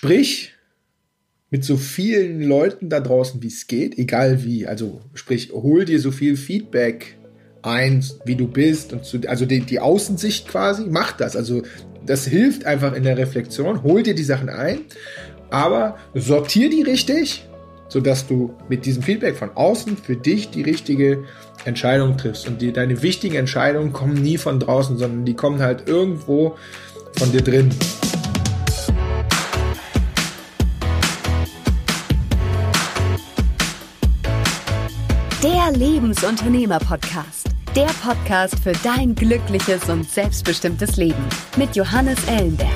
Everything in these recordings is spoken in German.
sprich mit so vielen Leuten da draußen, wie es geht, egal wie. Also sprich, hol dir so viel Feedback ein, wie du bist und zu, also die, die Außensicht quasi, mach das. Also das hilft einfach in der Reflexion. Hol dir die Sachen ein, aber sortier die richtig, sodass du mit diesem Feedback von außen für dich die richtige Entscheidung triffst. Und die, deine wichtigen Entscheidungen kommen nie von draußen, sondern die kommen halt irgendwo von dir drin. Lebensunternehmer-Podcast. Der Podcast für dein glückliches und selbstbestimmtes Leben mit Johannes Ellenberg.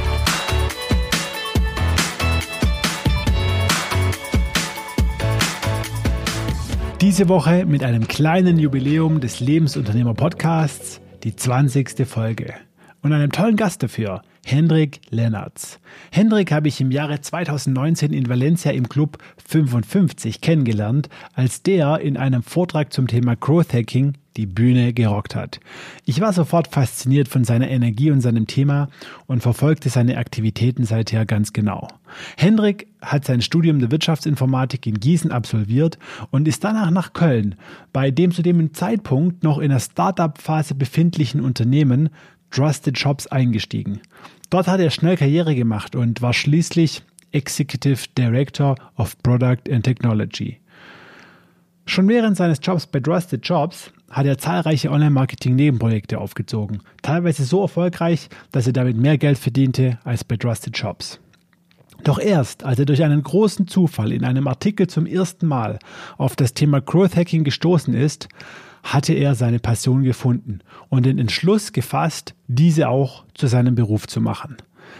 Diese Woche mit einem kleinen Jubiläum des Lebensunternehmer-Podcasts, die 20. Folge. Und einem tollen Gast dafür, Hendrik Lennartz. Hendrik habe ich im Jahre 2019 in Valencia im Club 55 kennengelernt, als der in einem Vortrag zum Thema Growth Hacking die Bühne gerockt hat. Ich war sofort fasziniert von seiner Energie und seinem Thema und verfolgte seine Aktivitäten seither ganz genau. Hendrik hat sein Studium der Wirtschaftsinformatik in Gießen absolviert und ist danach nach Köln, bei dem zu dem Zeitpunkt noch in der Startup-Phase befindlichen Unternehmen Trusted Shops eingestiegen. Dort hat er schnell Karriere gemacht und war schließlich Executive Director of Product and Technology. Schon während seines Jobs bei Trusted Jobs hat er zahlreiche Online-Marketing-Nebenprojekte aufgezogen, teilweise so erfolgreich, dass er damit mehr Geld verdiente als bei Trusted Jobs. Doch erst, als er durch einen großen Zufall in einem Artikel zum ersten Mal auf das Thema Growth Hacking gestoßen ist, hatte er seine Passion gefunden und den Entschluss gefasst, diese auch zu seinem Beruf zu machen.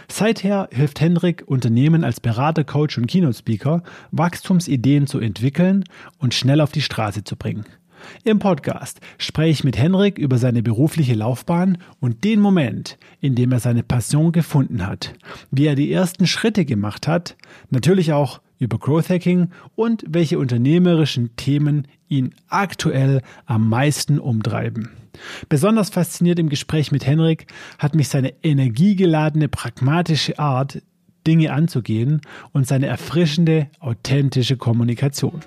Seither hilft Henrik Unternehmen als Berater, Coach und Keynote Speaker, Wachstumsideen zu entwickeln und schnell auf die Straße zu bringen. Im Podcast spreche ich mit Henrik über seine berufliche Laufbahn und den Moment, in dem er seine Passion gefunden hat, wie er die ersten Schritte gemacht hat, natürlich auch über Growth Hacking und welche unternehmerischen Themen ihn aktuell am meisten umtreiben. Besonders fasziniert im Gespräch mit Henrik hat mich seine energiegeladene, pragmatische Art, Dinge anzugehen und seine erfrischende, authentische Kommunikation.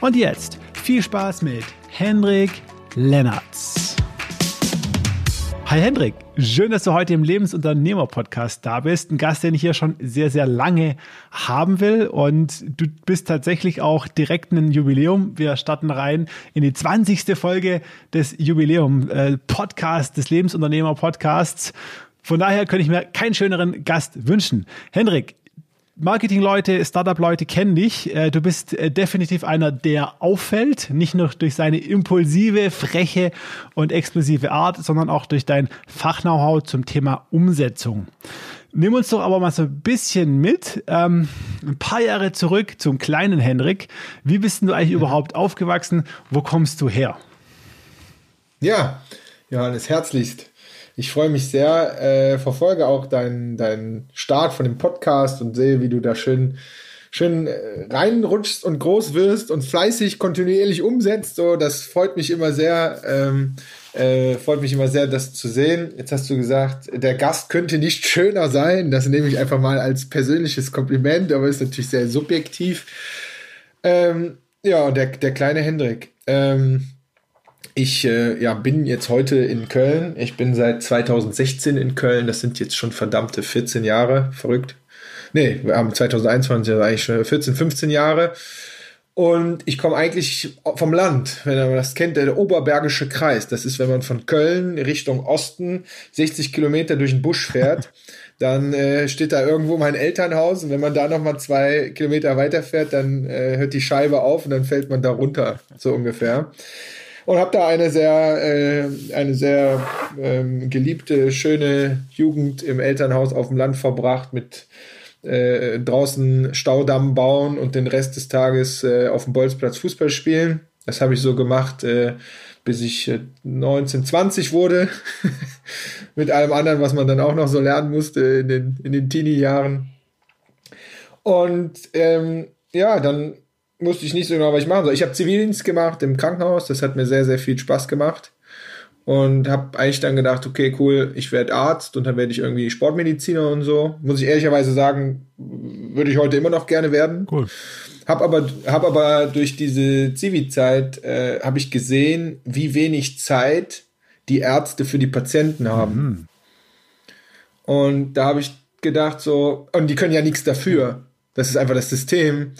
Und jetzt viel Spaß mit Henrik Lennartz. Hi Hendrik, schön, dass du heute im Lebensunternehmer-Podcast da bist. Ein Gast, den ich hier schon sehr, sehr lange haben will. Und du bist tatsächlich auch direkt ein Jubiläum. Wir starten rein in die 20. Folge des Jubiläum-Podcasts, äh, des Lebensunternehmer-Podcasts. Von daher könnte ich mir keinen schöneren Gast wünschen. Hendrik, Marketing-Leute, Startup-Leute kennen dich. Äh, du bist äh, definitiv einer, der auffällt, nicht nur durch seine impulsive, freche und explosive Art, sondern auch durch dein Fach-Know-how zum Thema Umsetzung. Nimm uns doch aber mal so ein bisschen mit, ähm, ein paar Jahre zurück zum kleinen Henrik. Wie bist du eigentlich überhaupt aufgewachsen? Wo kommst du her? Ja, Johannes, herzlichst. Ich freue mich sehr, äh, verfolge auch deinen dein Start von dem Podcast und sehe, wie du da schön, schön äh, reinrutschst und groß wirst und fleißig kontinuierlich umsetzt. So, das freut mich immer sehr. Ähm, äh, freut mich immer sehr, das zu sehen. Jetzt hast du gesagt, der Gast könnte nicht schöner sein. Das nehme ich einfach mal als persönliches Kompliment, aber ist natürlich sehr subjektiv. Ähm, ja, der, der kleine Hendrik. Ähm, ich äh, ja, bin jetzt heute in Köln. Ich bin seit 2016 in Köln. Das sind jetzt schon verdammte 14 Jahre. Verrückt. Nee, wir haben 2021, also eigentlich schon 14, 15 Jahre. Und ich komme eigentlich vom Land, wenn man das kennt, der Oberbergische Kreis. Das ist, wenn man von Köln Richtung Osten 60 Kilometer durch den Busch fährt, dann äh, steht da irgendwo mein Elternhaus und wenn man da nochmal zwei Kilometer weiterfährt, dann äh, hört die Scheibe auf und dann fällt man da runter, so ungefähr und habe da eine sehr, äh, eine sehr ähm, geliebte, schöne Jugend im Elternhaus auf dem Land verbracht mit äh, draußen Staudamm bauen und den Rest des Tages äh, auf dem Bolzplatz Fußball spielen. Das habe ich so gemacht, äh, bis ich äh, 19, 20 wurde. mit allem anderen, was man dann auch noch so lernen musste in den, in den Teenie-Jahren. Und ähm, ja, dann wusste ich nicht so genau, was ich machen soll. Ich habe Zivildienst gemacht im Krankenhaus, das hat mir sehr, sehr viel Spaß gemacht. und habe eigentlich dann gedacht, okay, cool, ich werde Arzt und dann werde ich irgendwie Sportmediziner und so. Muss ich ehrlicherweise sagen, würde ich heute immer noch gerne werden. Cool. Hab aber, hab aber durch diese Zivi-Zeit äh, habe ich gesehen, wie wenig Zeit die Ärzte für die Patienten haben. Mhm. Und da habe ich gedacht so, und die können ja nichts dafür. Das ist einfach das System.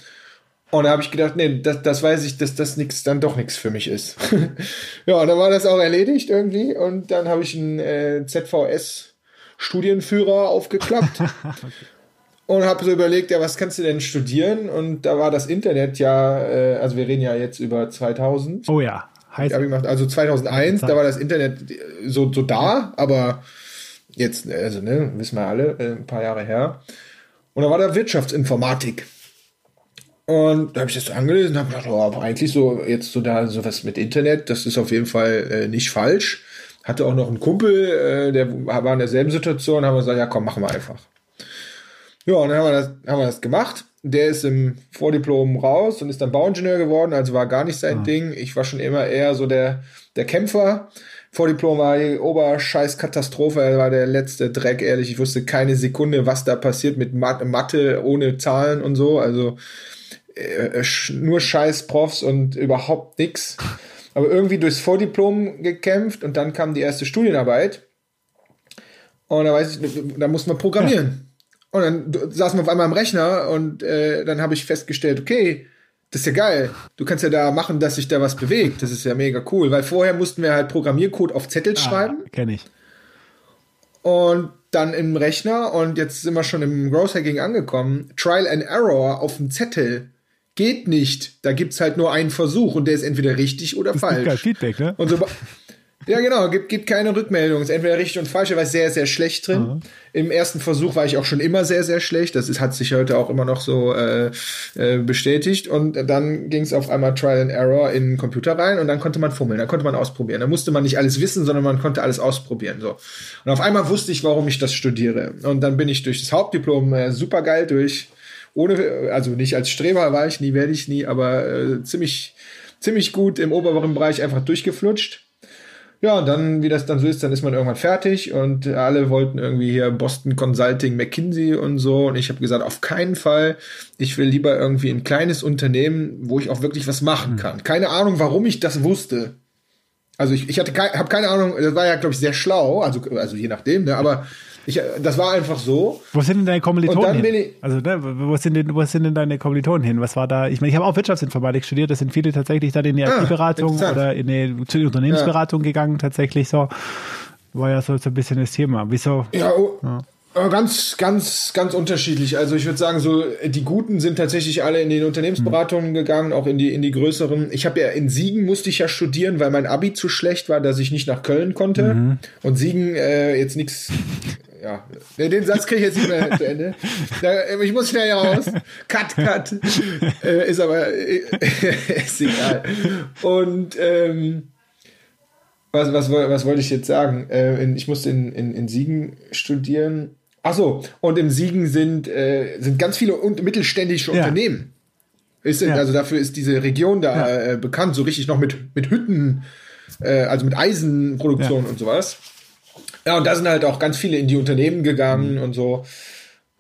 Und da habe ich gedacht, nee, das, das weiß ich, dass das nix, dann doch nichts für mich ist. ja, und dann war das auch erledigt irgendwie. Und dann habe ich einen äh, ZVS-Studienführer aufgeklappt. Und habe so überlegt, ja, was kannst du denn studieren? Und da war das Internet ja, äh, also wir reden ja jetzt über 2000. Oh ja, heißt. Also 2001, da war das Internet so, so da, aber jetzt, also ne, wissen wir alle, äh, ein paar Jahre her. Und da war da Wirtschaftsinformatik. Und da habe ich das so angelesen und habe gedacht, oh, aber eigentlich so jetzt so da sowas mit Internet, das ist auf jeden Fall äh, nicht falsch. Hatte auch noch einen Kumpel, äh, der war in derselben Situation, haben wir gesagt, ja komm, machen wir einfach. Ja, und dann haben wir das, haben wir das gemacht. Der ist im Vordiplom raus und ist dann Bauingenieur geworden, also war gar nicht sein Ah. Ding. Ich war schon immer eher so der, der Kämpfer. Vordiplom war die Oberscheiß-Katastrophe, er war der letzte Dreck, ehrlich. Ich wusste keine Sekunde, was da passiert mit Mat- Mathe ohne Zahlen und so. Also äh, sch- nur scheiß Profs und überhaupt nix. Aber irgendwie durchs Vordiplom gekämpft und dann kam die erste Studienarbeit. Und da weiß ich, da muss man programmieren. Und dann saßen wir auf einmal am Rechner und äh, dann habe ich festgestellt, okay, das ist ja geil. Du kannst ja da machen, dass sich da was bewegt. Das ist ja mega cool, weil vorher mussten wir halt Programmiercode auf Zettel schreiben Ah, Kenne ich. und dann im Rechner und jetzt sind wir schon im Growth Hacking angekommen. Trial and Error auf dem Zettel geht nicht. Da gibt's halt nur einen Versuch und der ist entweder richtig oder Das falsch. Feedback, ne? Und so, ja, genau, gibt, gibt keine Rückmeldung. Ist entweder richtig und falsch. Er war sehr, sehr schlecht drin. Im ersten Versuch war ich auch schon immer sehr, sehr schlecht. Das ist, hat sich heute auch immer noch so äh, äh, bestätigt. Und dann ging es auf einmal Trial and Error in den Computer rein und dann konnte man fummeln, dann konnte man ausprobieren. Da musste man nicht alles wissen, sondern man konnte alles ausprobieren. So. Und auf einmal wusste ich, warum ich das studiere. Und dann bin ich durch das Hauptdiplom äh, super geil durch. Ohne, also nicht als Streber war ich nie, werde ich nie, aber äh, ziemlich, ziemlich gut im oberen Bereich einfach durchgeflutscht. Ja, und dann, wie das dann so ist, dann ist man irgendwann fertig und alle wollten irgendwie hier Boston Consulting, McKinsey und so. Und ich habe gesagt, auf keinen Fall. Ich will lieber irgendwie ein kleines Unternehmen, wo ich auch wirklich was machen kann. Keine Ahnung, warum ich das wusste. Also ich, ich hatte kei habe keine Ahnung, das war ja, glaube ich, sehr schlau, also, also je nachdem, ne? aber ich, das war einfach so. Wo sind denn deine Kommilitonen hin? also, ne, wo sind denn, wo sind denn deine Kommilitonen hin? Was war da? Ich meine, ich habe auch Wirtschaftsinformatik studiert. Das sind viele tatsächlich dann in die Ah, IT-Beratung oder in die, zu Unternehmensberatung gegangen, tatsächlich so. War ja so, so ein bisschen das Thema. Wieso? Ja, oh, äh, ganz, ganz, ganz unterschiedlich. Also ich würde sagen, so äh, die Guten sind tatsächlich alle in den Unternehmensberatungen gegangen, auch in die in die größeren. Ich habe ja in Siegen musste ich ja studieren, weil mein Abi zu schlecht war, dass ich nicht nach Köln konnte. Und Siegen äh, jetzt nichts. Ja, den Satz kriege ich jetzt nicht mehr zu Ende. Äh, ich muss schnell raus. Cut, cut. Äh, ist aber äh, ist egal. Und ähm, was, was, was wollte ich jetzt sagen? In, ich musste in, in, in Siegen studieren. Ach so, und im Siegen sind, sind ganz viele mittelständische Ja. Unternehmen. Ist, Ja. Also dafür ist diese Region da Ja. bekannt, so richtig noch mit, mit Hütten, also mit Eisenproduktion und sowas. Ja, und da sind halt auch ganz viele in die Unternehmen gegangen Mhm. und so.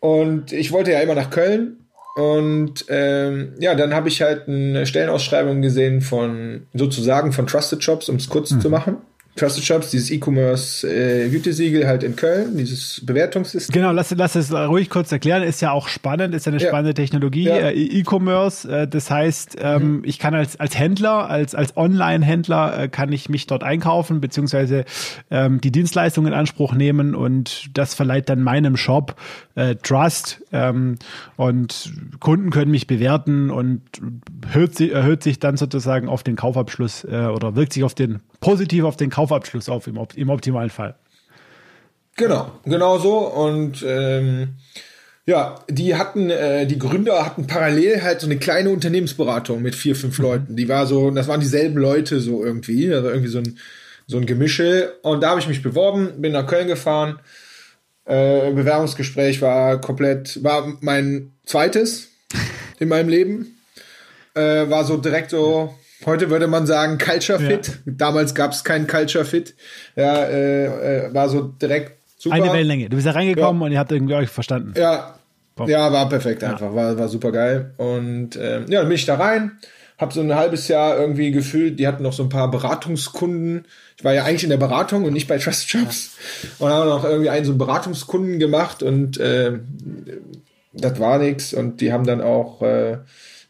Und ich wollte ja immer nach Köln. Und ähm, ja, dann habe ich halt eine Stellenausschreibung gesehen von sozusagen von Trusted Shops, um es kurz Mhm. zu machen. Trusted Shops, dieses E-Commerce äh, Gütesiegel halt in Köln, dieses Bewertungssystem. Genau, lass, lass es ruhig kurz erklären. Ist ja auch spannend, ist ja eine Ja. spannende Technologie, Ja. äh, E-Commerce. Äh, das heißt, ähm, ich kann als, als Händler, als, als Online-Händler, äh, kann ich mich dort einkaufen, beziehungsweise ähm, die Dienstleistung in Anspruch nehmen und das verleiht dann meinem Shop äh, Trust ähm, und Kunden können mich bewerten und hört sich, erhöht sich dann sozusagen auf den Kaufabschluss äh, oder wirkt sich auf den positiv auf den Kaufabschluss auf im, im optimalen Fall. Genau, genau so. Und ähm, ja, die hatten, äh, die Gründer hatten parallel halt so eine kleine Unternehmensberatung mit vier, fünf Leuten. Die war so, das waren dieselben Leute so irgendwie, also irgendwie so ein, so ein Gemische. Und da habe ich mich beworben, bin nach Köln gefahren. Äh, Bewerbungsgespräch war komplett, war mein zweites in meinem Leben. Äh, war so direkt so, Heute würde man sagen Culture Fit. Ja. Damals gab es keinen Culture Fit. Ja, äh, äh, war so direkt super. Eine Wellenlänge. Du bist da reingekommen ja. und ihr habt irgendwie euch verstanden. Ja, ja, war perfekt einfach. War, war super geil. Und ähm, ja, dann bin ich da rein habe so ein halbes Jahr irgendwie gefühlt, die hatten noch so ein paar Beratungskunden. Ich war ja eigentlich in der Beratung und nicht bei Trust Jobs. Und haben noch irgendwie einen so einen Beratungskunden gemacht und äh, das war nichts. Und die haben dann auch äh,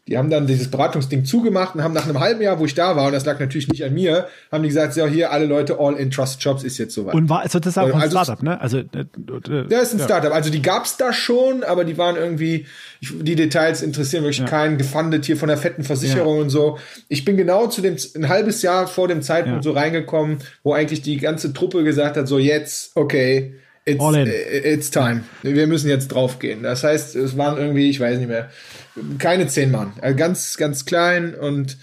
die haben dann dieses Beratungsding zugemacht und haben nach einem halben Jahr, wo ich da war, und das lag natürlich nicht an mir, haben die gesagt, ja, hier alle Leute all in Trust Jobs ist jetzt soweit. Und war also, ein Startup, ne? Also, äh, äh, ja, ist ein ja. Startup. Also die gab's da schon, aber die waren irgendwie, die Details interessieren wirklich ja. keinen, gefundet hier von der fetten Versicherung ja. und so. Ich bin genau zu dem, ein halbes Jahr vor dem Zeitpunkt so reingekommen, wo eigentlich die ganze Truppe gesagt hat, so jetzt, okay, It's, it's time. Wir müssen jetzt draufgehen. Das heißt, es waren irgendwie, ich weiß nicht mehr, keine zehn Mann. Also ganz, ganz klein und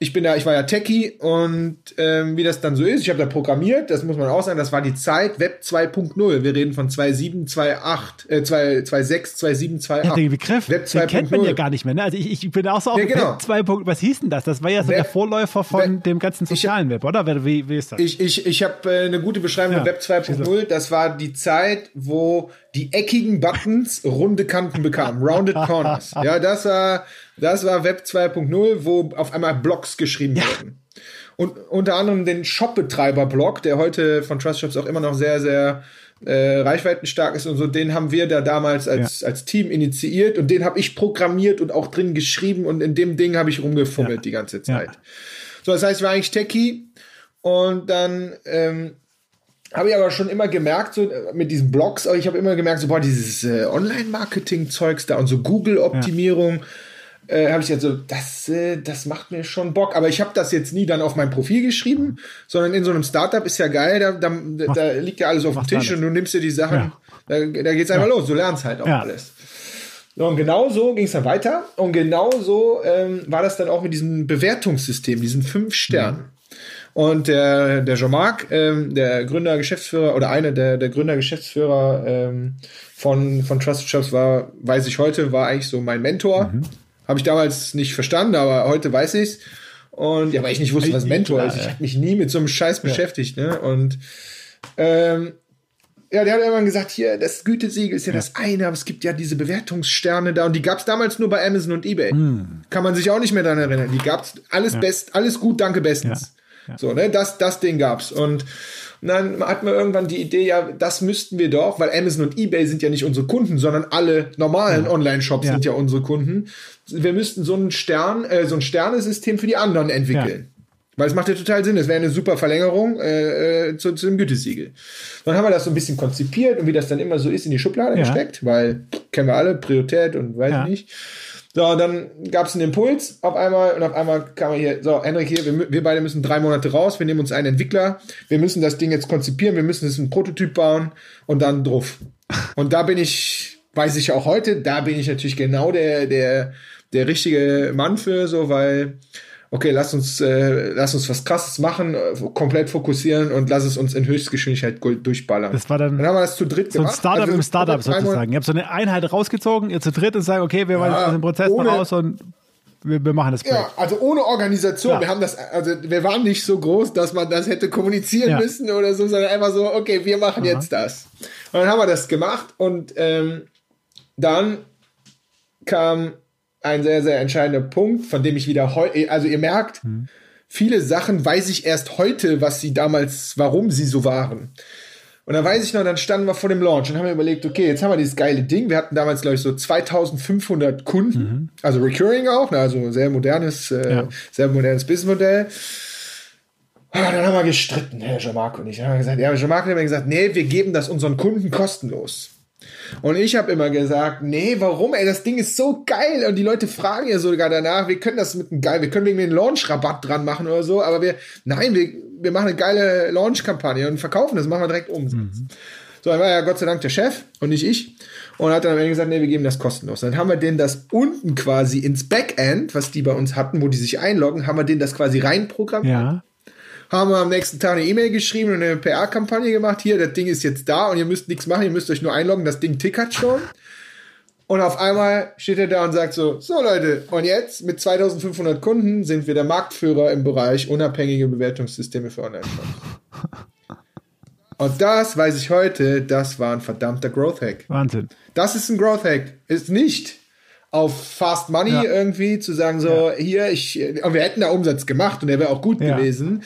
ich bin da, ich war ja Techie und ähm, wie das dann so ist, ich habe da programmiert, das muss man auch sagen, das war die Zeit Web 2.0. Wir reden von 2.7, 2.8, äh, 2.6, 2.7, 2.8. Ja, den Begriff, Web 2. den kennt man ja gar nicht mehr. Ne? Also ich, ich bin auch so auf ja, genau. Web 2. Was hieß denn das? Das war ja so Web, der Vorläufer von Web, dem ganzen sozialen Web, oder? Wie, wie ist das? Ich, ich, ich habe äh, eine gute Beschreibung ja, von Web 2.0. Das war die Zeit, wo die eckigen Buttons runde Kanten bekamen, rounded corners. Ja, das war das war Web 2.0, wo auf einmal Blogs geschrieben ja. wurden. Und unter anderem den Shop-Betreiber-Blog, der heute von Trust Shops auch immer noch sehr, sehr äh, reichweitenstark ist und so, den haben wir da damals als, ja. als Team initiiert und den habe ich programmiert und auch drin geschrieben und in dem Ding habe ich rumgefummelt ja. die ganze Zeit. Ja. So, das heißt, ich war eigentlich Techie und dann ähm, habe ich aber schon immer gemerkt, so mit diesen Blogs, ich habe immer gemerkt, so boah, dieses äh, Online-Marketing-Zeugs da und so Google-Optimierung äh, habe ich jetzt so, das, äh, das macht mir schon Bock. Aber ich habe das jetzt nie dann auf mein Profil geschrieben, sondern in so einem Startup ist ja geil, da, da, da liegt ja alles auf dem Tisch alles. und du nimmst dir die Sachen, ja. da, da geht's einfach ja. los, du lernst halt auch ja. alles. So, und genau so ging es dann weiter. Und genau so ähm, war das dann auch mit diesem Bewertungssystem, diesen fünf Sternen. Mhm. Und der, der Jean-Marc, ähm, der Gründer, Geschäftsführer oder einer der, der Gründer, Geschäftsführer ähm, von, von Trusted Shops war, weiß ich heute, war eigentlich so mein Mentor. Mhm. Habe ich damals nicht verstanden, aber heute weiß ich's. Und ja, weil ich nicht wusste, was Mentor ist. Ich habe mich nie mit so einem Scheiß beschäftigt. Ne? Und ähm, ja, der hat irgendwann gesagt, hier, das Gütesiegel ist ja, ja, das eine, aber es gibt ja diese Bewertungssterne da und die gab's damals nur bei Amazon und eBay. Hm. Kann man sich auch nicht mehr daran erinnern. Die gab's alles ja. best, alles gut, danke bestens. Ja. So, ne, das, das Ding gab's. Und und dann hat man irgendwann die Idee, ja, das müssten wir doch, weil Amazon und eBay sind ja nicht unsere Kunden, sondern alle normalen ja. Online-Shops ja. sind ja unsere Kunden. Wir müssten so ein Stern, äh, so ein Sternesystem für die anderen entwickeln. Ja. Weil es macht ja total Sinn, es wäre eine super Verlängerung äh, zu, zu dem Gütesiegel. Dann haben wir das so ein bisschen konzipiert und wie das dann immer so ist, in die Schublade gesteckt, weil kennen wir alle, Priorität und weiß nicht. So, dann gab es einen Impuls auf einmal und auf einmal kam er hier, so, Henrik hier, wir, wir, beide müssen drei Monate raus, wir nehmen uns einen Entwickler, wir müssen das Ding jetzt konzipieren, wir müssen jetzt einen Prototyp bauen und dann drauf. Und da bin ich, weiß ich auch heute, da bin ich natürlich genau der, der, der richtige Mann für, so, weil okay, lass uns, äh, lass uns was krasses machen, äh, komplett fokussieren und lass es uns in Höchstgeschwindigkeit durchballern. Das war dann, dann haben wir das zu dritt so gemacht. So ein Startup also, im Startup sozusagen. Ihr habt so eine Einheit rausgezogen, ihr zu dritt und sagen, okay, wir ja, wollen den Prozess ohne, raus und wir, wir, machen das Projekt. Ja, also ohne Organisation. Ja. Wir haben das, also wir waren nicht so groß, dass man das hätte kommunizieren ja. müssen oder so, sondern einfach so, okay, wir machen Aha. jetzt das. Und dann haben wir das gemacht und ähm, dann kam ein sehr, sehr entscheidender Punkt, von dem ich wieder heute, also ihr merkt, mhm. viele Sachen weiß ich erst heute, was sie damals, warum sie so waren. Und dann weiß ich noch, dann standen wir vor dem Launch und haben überlegt, okay, jetzt haben wir dieses geile Ding. Wir hatten damals, glaube ich, so 2500 Kunden, mhm. also Recurring auch, ne, also sehr modernes, äh, ja. sehr modernes Businessmodell. Ah, dann haben wir gestritten, Herr Jean-Marc und ich. Dann haben wir gesagt, ja, Jean-Marc hat immer gesagt, nee, wir geben das unseren Kunden kostenlos. Und ich habe immer gesagt, nee, warum? Ey, das Ding ist so geil und die Leute fragen ja sogar danach, wir können das mit einem geil, wir können wegen den Launch-Rabatt dran machen oder so, aber wir, nein, wir, wir machen eine geile Launch-Kampagne und verkaufen das, machen wir direkt um. Mhm. So, dann war ja Gott sei Dank der Chef und nicht ich und hat dann am Ende gesagt, nee, wir geben das kostenlos. Dann haben wir denen das unten quasi ins Backend, was die bei uns hatten, wo die sich einloggen, haben wir denen das quasi reinprogrammiert. Ja haben wir am nächsten Tag eine E-Mail geschrieben und eine PR-Kampagne gemacht. Hier, das Ding ist jetzt da und ihr müsst nichts machen, ihr müsst euch nur einloggen, das Ding tickert schon. Und auf einmal steht er da und sagt so, so Leute, und jetzt mit 2500 Kunden sind wir der Marktführer im Bereich unabhängige Bewertungssysteme für Online-Shops. Und das weiß ich heute, das war ein verdammter Growth Hack. Wahnsinn. Das ist ein Growth Hack. Ist nicht auf Fast Money ja. irgendwie zu sagen so, ja. hier, ich, und wir hätten da Umsatz gemacht und der wäre auch gut ja. gewesen.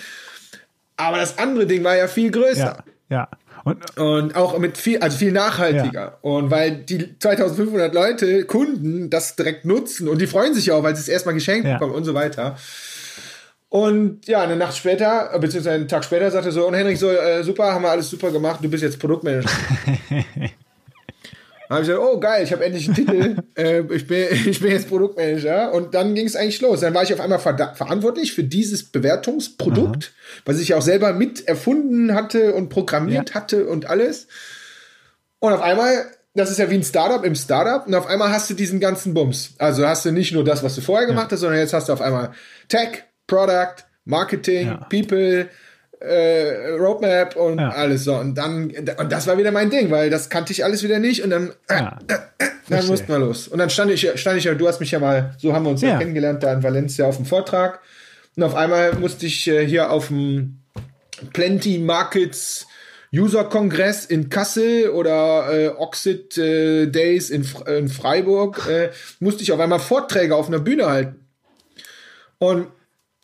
Aber das andere Ding war ja viel größer. Ja. Und, und auch mit viel, also viel nachhaltiger. Und weil die 2500 Leute, Kunden, das direkt nutzen und die freuen sich auch, weil sie es erstmal geschenkt bekommen und so weiter. Und ja, eine Nacht später, beziehungsweise einen Tag später, sagte so, und Henrik so, äh, super, haben wir alles super gemacht, du bist jetzt Produktmanager. Habe ich gesagt, oh geil, ich habe endlich einen Titel, äh, ich, bin, ich bin jetzt Produktmanager und dann ging es eigentlich los. Dann war ich auf einmal ver verantwortlich für dieses Bewertungsprodukt, Aha. was ich auch selber mit erfunden hatte und programmiert ja. hatte und alles. Und auf einmal, das ist ja wie ein Startup im Startup und auf einmal hast du diesen ganzen Bums. Also hast du nicht nur das, was du vorher gemacht ja. hast, sondern jetzt hast du auf einmal Tech, Product, Marketing, ja. People, äh, Roadmap und ja. alles so. Und dann, und das war wieder mein Ding, weil das kannte ich alles wieder nicht und dann, äh, ja. äh, äh, dann mussten wir los. Und dann stand ich, stand ich ja, du hast mich ja mal, so haben wir uns ja, kennengelernt, da in Valencia auf dem Vortrag. Und auf einmal musste ich äh, hier auf dem Plenty Markets User-Kongress in Kassel oder äh, Oxid äh, Days in, in Freiburg, äh, musste ich auf einmal Vorträge auf einer Bühne halten. Und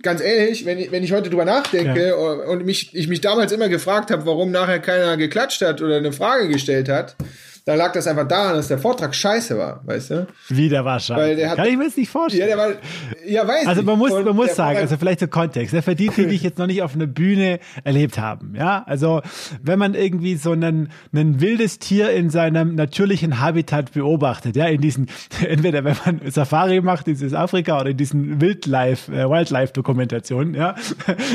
ganz ehrlich, wenn ich, wenn ich heute drüber nachdenke ja. und mich, ich mich damals immer gefragt habe, warum nachher keiner geklatscht hat oder eine Frage gestellt hat, da lag das einfach daran, dass der Vortrag scheiße war, weißt du? Wie der war scheiße. Weil der hat, Kann ich mir das nicht vorstellen. Ja, der war, ja, weiß Also man muss, man muss sagen, also vielleicht zur Kontext, der verdient, die dich jetzt noch nicht auf einer Bühne erlebt haben, ja? Also, wenn man irgendwie so einen, ein wildes Tier in seinem natürlichen Habitat beobachtet, ja, in diesen, entweder wenn man Safari macht in Südafrika oder in diesen Wildlife, äh, Wildlife-Dokumentationen, ja,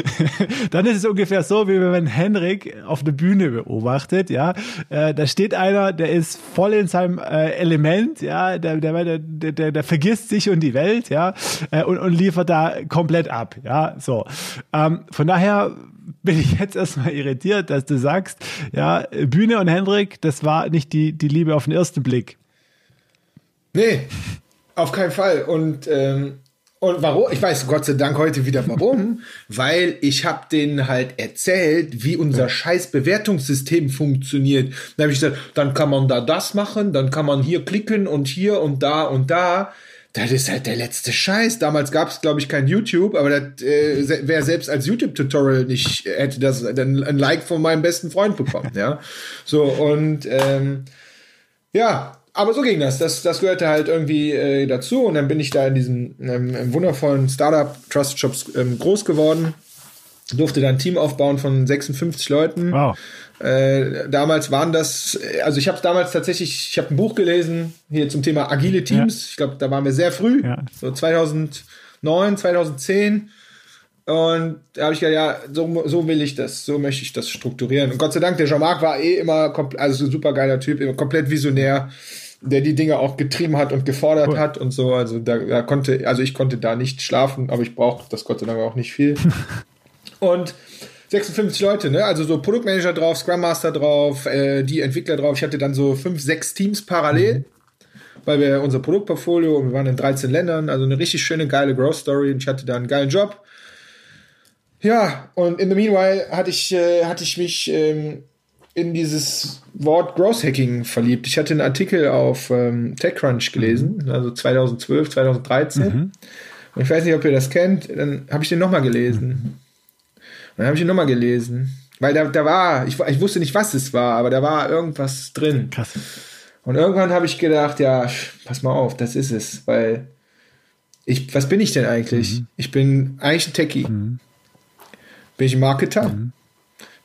dann ist es ungefähr so, wie wenn man Henrik auf der Bühne beobachtet, ja, äh, da steht einer, der ist ist voll in seinem äh, Element, ja, der, der, der, der, der vergisst sich und die Welt, ja, äh, und, und liefert da komplett ab, ja, so. Ähm, von daher bin ich jetzt erstmal irritiert, dass du sagst, ja, Bühne und Hendrik, das war nicht die, die Liebe auf den ersten Blick. Nee, auf keinen Fall. Und ähm, und warum? Ich weiß Gott sei Dank heute wieder warum. Weil ich habe denen halt erzählt, wie unser scheiß Bewertungssystem funktioniert. Dann habe ich gesagt, dann kann man da das machen, dann kann man hier klicken und hier und da und da. Das ist halt der letzte Scheiß. Damals gab es, glaube ich, kein YouTube, aber das äh, wäre selbst als YouTube-Tutorial nicht, hätte das dann ein Like von meinem besten Freund bekommen. ja. So, und ähm, ja, aber so ging das. Das, das gehörte halt irgendwie äh, dazu. Und dann bin ich da in diesem ähm, wundervollen Startup Trust Shops ähm, groß geworden. Durfte da ein Team aufbauen von 56 Leuten. Wow. Äh, damals waren das, also ich habe damals tatsächlich, ich habe ein Buch gelesen hier zum Thema agile Teams. Ja. Ich glaube, da waren wir sehr früh, ja. so 2009, 2010. Und da habe ich gedacht, ja, so, so will ich das, so möchte ich das strukturieren. Und Gott sei Dank, der Jean-Marc war eh immer, also super geiler Typ, immer komplett visionär der die Dinge auch getrieben hat und gefordert cool. hat und so. Also da, da, konnte, also ich konnte da nicht schlafen, aber ich brauchte das Gott sei Dank auch nicht viel. und 56 Leute, ne? Also so Produktmanager drauf, Scrum Master drauf, äh, die Entwickler drauf. Ich hatte dann so fünf, sechs Teams parallel, mhm. weil wir unser Produktportfolio und wir waren in 13 Ländern, also eine richtig schöne, geile Growth Story und ich hatte da einen geilen Job. Ja, und in the meanwhile hatte ich, äh, hatte ich mich ähm, in dieses Wort Growth Hacking verliebt. Ich hatte einen Artikel auf ähm, TechCrunch gelesen, mhm. also 2012, 2013. Mhm. Und ich weiß nicht, ob ihr das kennt. Dann habe ich den nochmal gelesen. Mhm. Dann habe ich ihn nochmal gelesen. Weil da, da war, ich, ich wusste nicht, was es war, aber da war irgendwas drin. Krass. Und irgendwann habe ich gedacht, ja, pass mal auf, das ist es. Weil ich, was bin ich denn eigentlich? Mhm. Ich bin eigentlich ein Techie. Mhm. Bin ich ein Marketer? Mhm.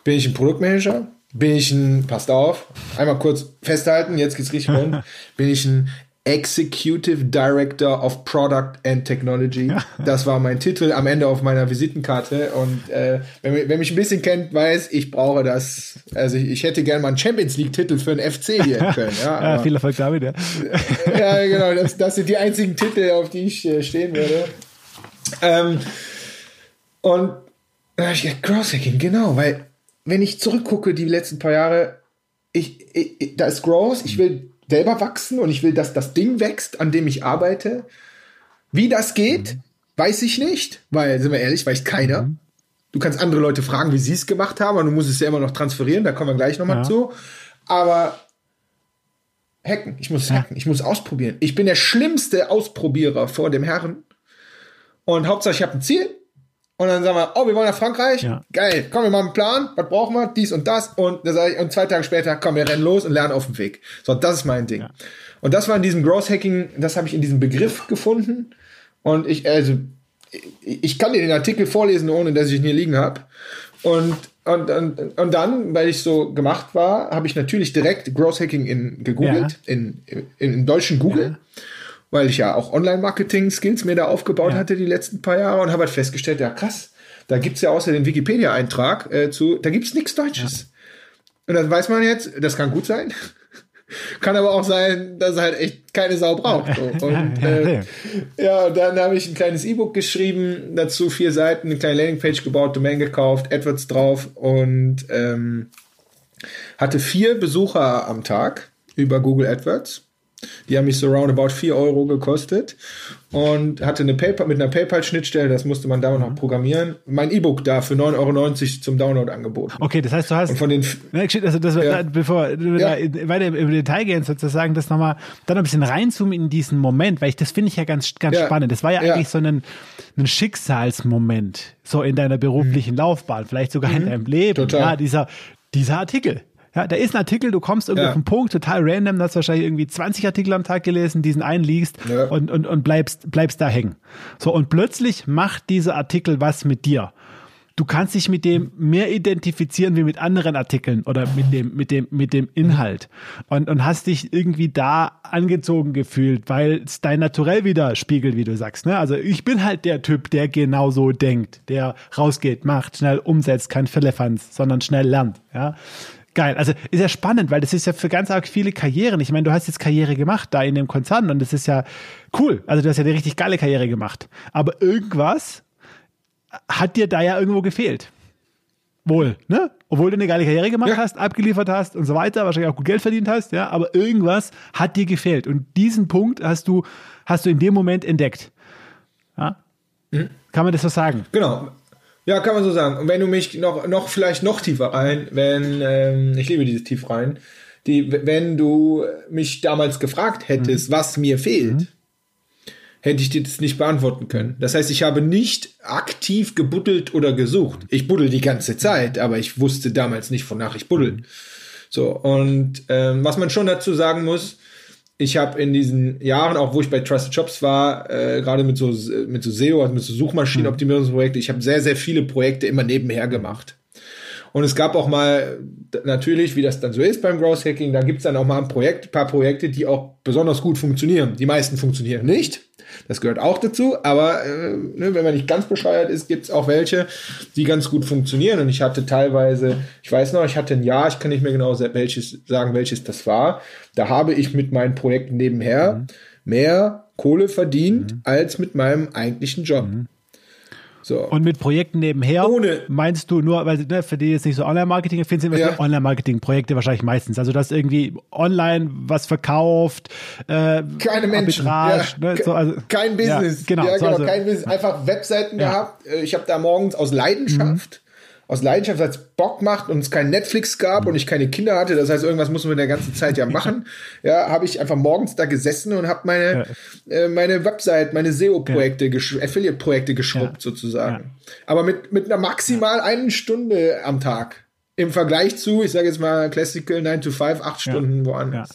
Bin ich ein Produktmanager? Bin ich ein, passt auf, einmal kurz festhalten, jetzt geht's richtig rund, bin ich ein Executive Director of Product and Technology. Das war mein Titel am Ende auf meiner Visitenkarte. Und äh, wer, wer, mich ein bisschen kennt, weiß, ich brauche das. Also ich, ich hätte gerne mal einen Champions League-Titel für einen FC hier in Köln. Ja, ja viel Erfolg damit, ja. ja, genau. Das, das, sind die einzigen Titel, auf die ich äh, stehen würde. Ähm, und äh, Crosshacking, genau, weil wenn ich zurückgucke, die letzten paar Jahre, ich, ich, da ist Growth, ich will selber wachsen und ich will, dass das Ding wächst, an dem ich arbeite. Wie das geht, mhm. weiß ich nicht, weil, sind wir ehrlich, weiß keiner. Mhm. Du kannst andere Leute fragen, wie sie es gemacht haben, aber du musst es ja immer noch transferieren, da kommen wir gleich nochmal ja. zu. Aber hacken, ich muss hacken, ich muss ausprobieren. Ich bin der schlimmste Ausprobierer vor dem Herren. Und Hauptsache, ich habe ein Ziel. Und dann sagen wir, oh, wir wollen nach Frankreich. Ja. Geil, komm, wir machen einen Plan. Was brauchen wir? Dies und das. Und, dann sage ich, und zwei Tage später, komm, wir rennen los und lernen auf dem Weg. So, das ist mein Ding. Ja. Und das war in diesem Growth Hacking, das habe ich in diesem Begriff gefunden. Und ich, also, ich kann dir den Artikel vorlesen, ohne dass ich ihn hier liegen habe. Und, und, und, und dann, weil ich so gemacht war, habe ich natürlich direkt Growth Hacking in, gegoogelt, ja. in, in, in, deutschen Google. Ja. Weil ich ja auch Online-Marketing-Skills mir da aufgebaut ja. hatte die letzten paar Jahre und habe halt festgestellt, ja krass, da gibt's ja außer den Wikipedia-Eintrag äh, zu, da gibt's nichts Deutsches. Und dann weiß man jetzt, das kann gut sein. Kann aber auch sein, dass er halt echt keine Sau braucht. So. Und äh, ja, dann habe ich ein kleines E-Book geschrieben, dazu vier Seiten, eine kleine Landingpage gebaut, Domain gekauft, AdWords drauf und ähm, hatte vier Besucher am Tag über Google AdWords. Die haben mich so roundabout 4 Euro gekostet und hatte eine PayPal mit einer PayPal-Schnittstelle, das musste man damals noch programmieren. Mein E-Book da für 9,90 Euro zum Download angeboten. Okay, das heißt, du hast. Und von den. Also das, ja. Bevor du ja. weiter im Detail gehen, sozusagen, das nochmal, dann ein bisschen reinzoomen in diesen Moment, weil ich das finde ich ja ganz, ganz ja. spannend. Das war ja, eigentlich so ein, ein Schicksalsmoment, so in deiner beruflichen mhm. Laufbahn, vielleicht sogar mhm. in deinem Leben. Total. Ja, dieser, dieser Artikel. Ja, da ist ein Artikel, du kommst irgendwie ja. auf einen Punkt, total random, hast wahrscheinlich irgendwie 20 Artikel am Tag gelesen, diesen einen liest ja. und, und, und bleibst, bleibst da hängen. So, und plötzlich macht dieser Artikel was mit dir. Du kannst dich mit dem mehr identifizieren wie mit anderen Artikeln oder mit dem, mit dem, mit dem Inhalt. Und, und hast dich irgendwie da angezogen gefühlt, weil es dein Naturell widerspiegelt, wie du sagst. Ne? Also ich bin halt der Typ, der genau so denkt, der rausgeht, macht, schnell umsetzt, kein Philippans, sondern schnell lernt. Ja? Geil. Also ist ja spannend, weil das ist ja für ganz arg viele Karrieren. Ich meine, du hast jetzt Karriere gemacht da in dem Konzern und das ist ja cool. Also du hast ja eine richtig geile Karriere gemacht. Aber irgendwas hat dir da ja irgendwo gefehlt. Wohl, ne? Obwohl du eine geile Karriere gemacht ja. hast, abgeliefert hast und so weiter, wahrscheinlich auch gut Geld verdient hast, ja, aber irgendwas hat dir gefehlt. Und diesen Punkt hast du, hast du in dem Moment entdeckt. Ja? Mhm. Kann man das so sagen? Genau. Ja, kann man so sagen. Und wenn du mich noch, noch vielleicht noch tiefer rein, wenn, ähm, ich liebe dieses tief rein, die, wenn du mich damals gefragt hättest, mhm. was mir fehlt, mhm. hätte ich dir das nicht beantworten können. Das heißt, ich habe nicht aktiv gebuddelt oder gesucht. Ich buddel die ganze Zeit, aber ich wusste damals nicht, wonach ich buddel. Mhm. So, und ähm, was man schon dazu sagen muss, ich habe in diesen Jahren, auch wo ich bei Trusted Shops war, äh, gerade mit so mit so SEO, also mit so Suchmaschinenoptimierungsprojekten, ich habe sehr sehr viele Projekte immer nebenher gemacht. Und es gab auch mal natürlich, wie das dann so ist beim Growth Hacking, da gibt's dann auch mal ein Projekt, paar Projekte, die auch besonders gut funktionieren. Die meisten funktionieren nicht. Das gehört auch dazu, aber äh, ne, wenn man nicht ganz bescheuert ist, gibt es auch welche, die ganz gut funktionieren. Und ich hatte teilweise, ich weiß noch, ich hatte ein Jahr, ich kann nicht mehr genau welches, sagen, welches das war. Da habe ich mit meinen Projekten nebenher mhm. mehr Kohle verdient mhm. als mit meinem eigentlichen Job. Mhm. So. Und mit Projekten nebenher Ohne. meinst du nur, weil ne, für die jetzt nicht so Online-Marketing finden, sind ja. Online-Marketing-Projekte wahrscheinlich meistens. Also dass irgendwie online was verkauft, äh, keine Menschen, ja. ne, so, also, kein Business, ja, genau, ja, genau so, also, kein Business, einfach Webseiten gehabt. Äh, ich habe da morgens aus Leidenschaft mhm aus Leidenschaft, weil es Bock macht und es kein Netflix gab und ich keine Kinder hatte, das heißt, irgendwas muss man in der ganzen Zeit ja machen, ja, habe ich einfach morgens da gesessen und habe meine, ja. äh, meine Website, meine SEO-Projekte, ja. Affiliate-Projekte geschrubbt ja. sozusagen. Aber mit, mit einer maximal einen Stunde am Tag. Im Vergleich zu, ich sage jetzt mal Classical 9 to 5, acht Stunden woanders.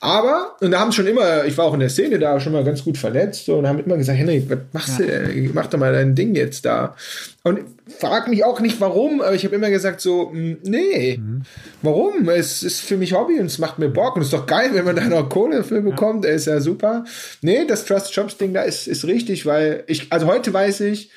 Aber, und da haben schon immer, ich war auch in der Szene da schon mal ganz gut vernetzt und haben immer gesagt, Henrik, was machst ja. du denn? Mach doch mal dein Ding jetzt da. Und frag mich auch nicht warum, aber ich habe immer gesagt so, hm, nee, mhm. warum? Es ist für mich Hobby und es macht mir Bock und es ist doch geil, wenn man da noch Kohle dafür bekommt, ja. ist ja super. Nee, das Trust Jobs Ding da ist, ist richtig, weil ich, also heute weiß ich,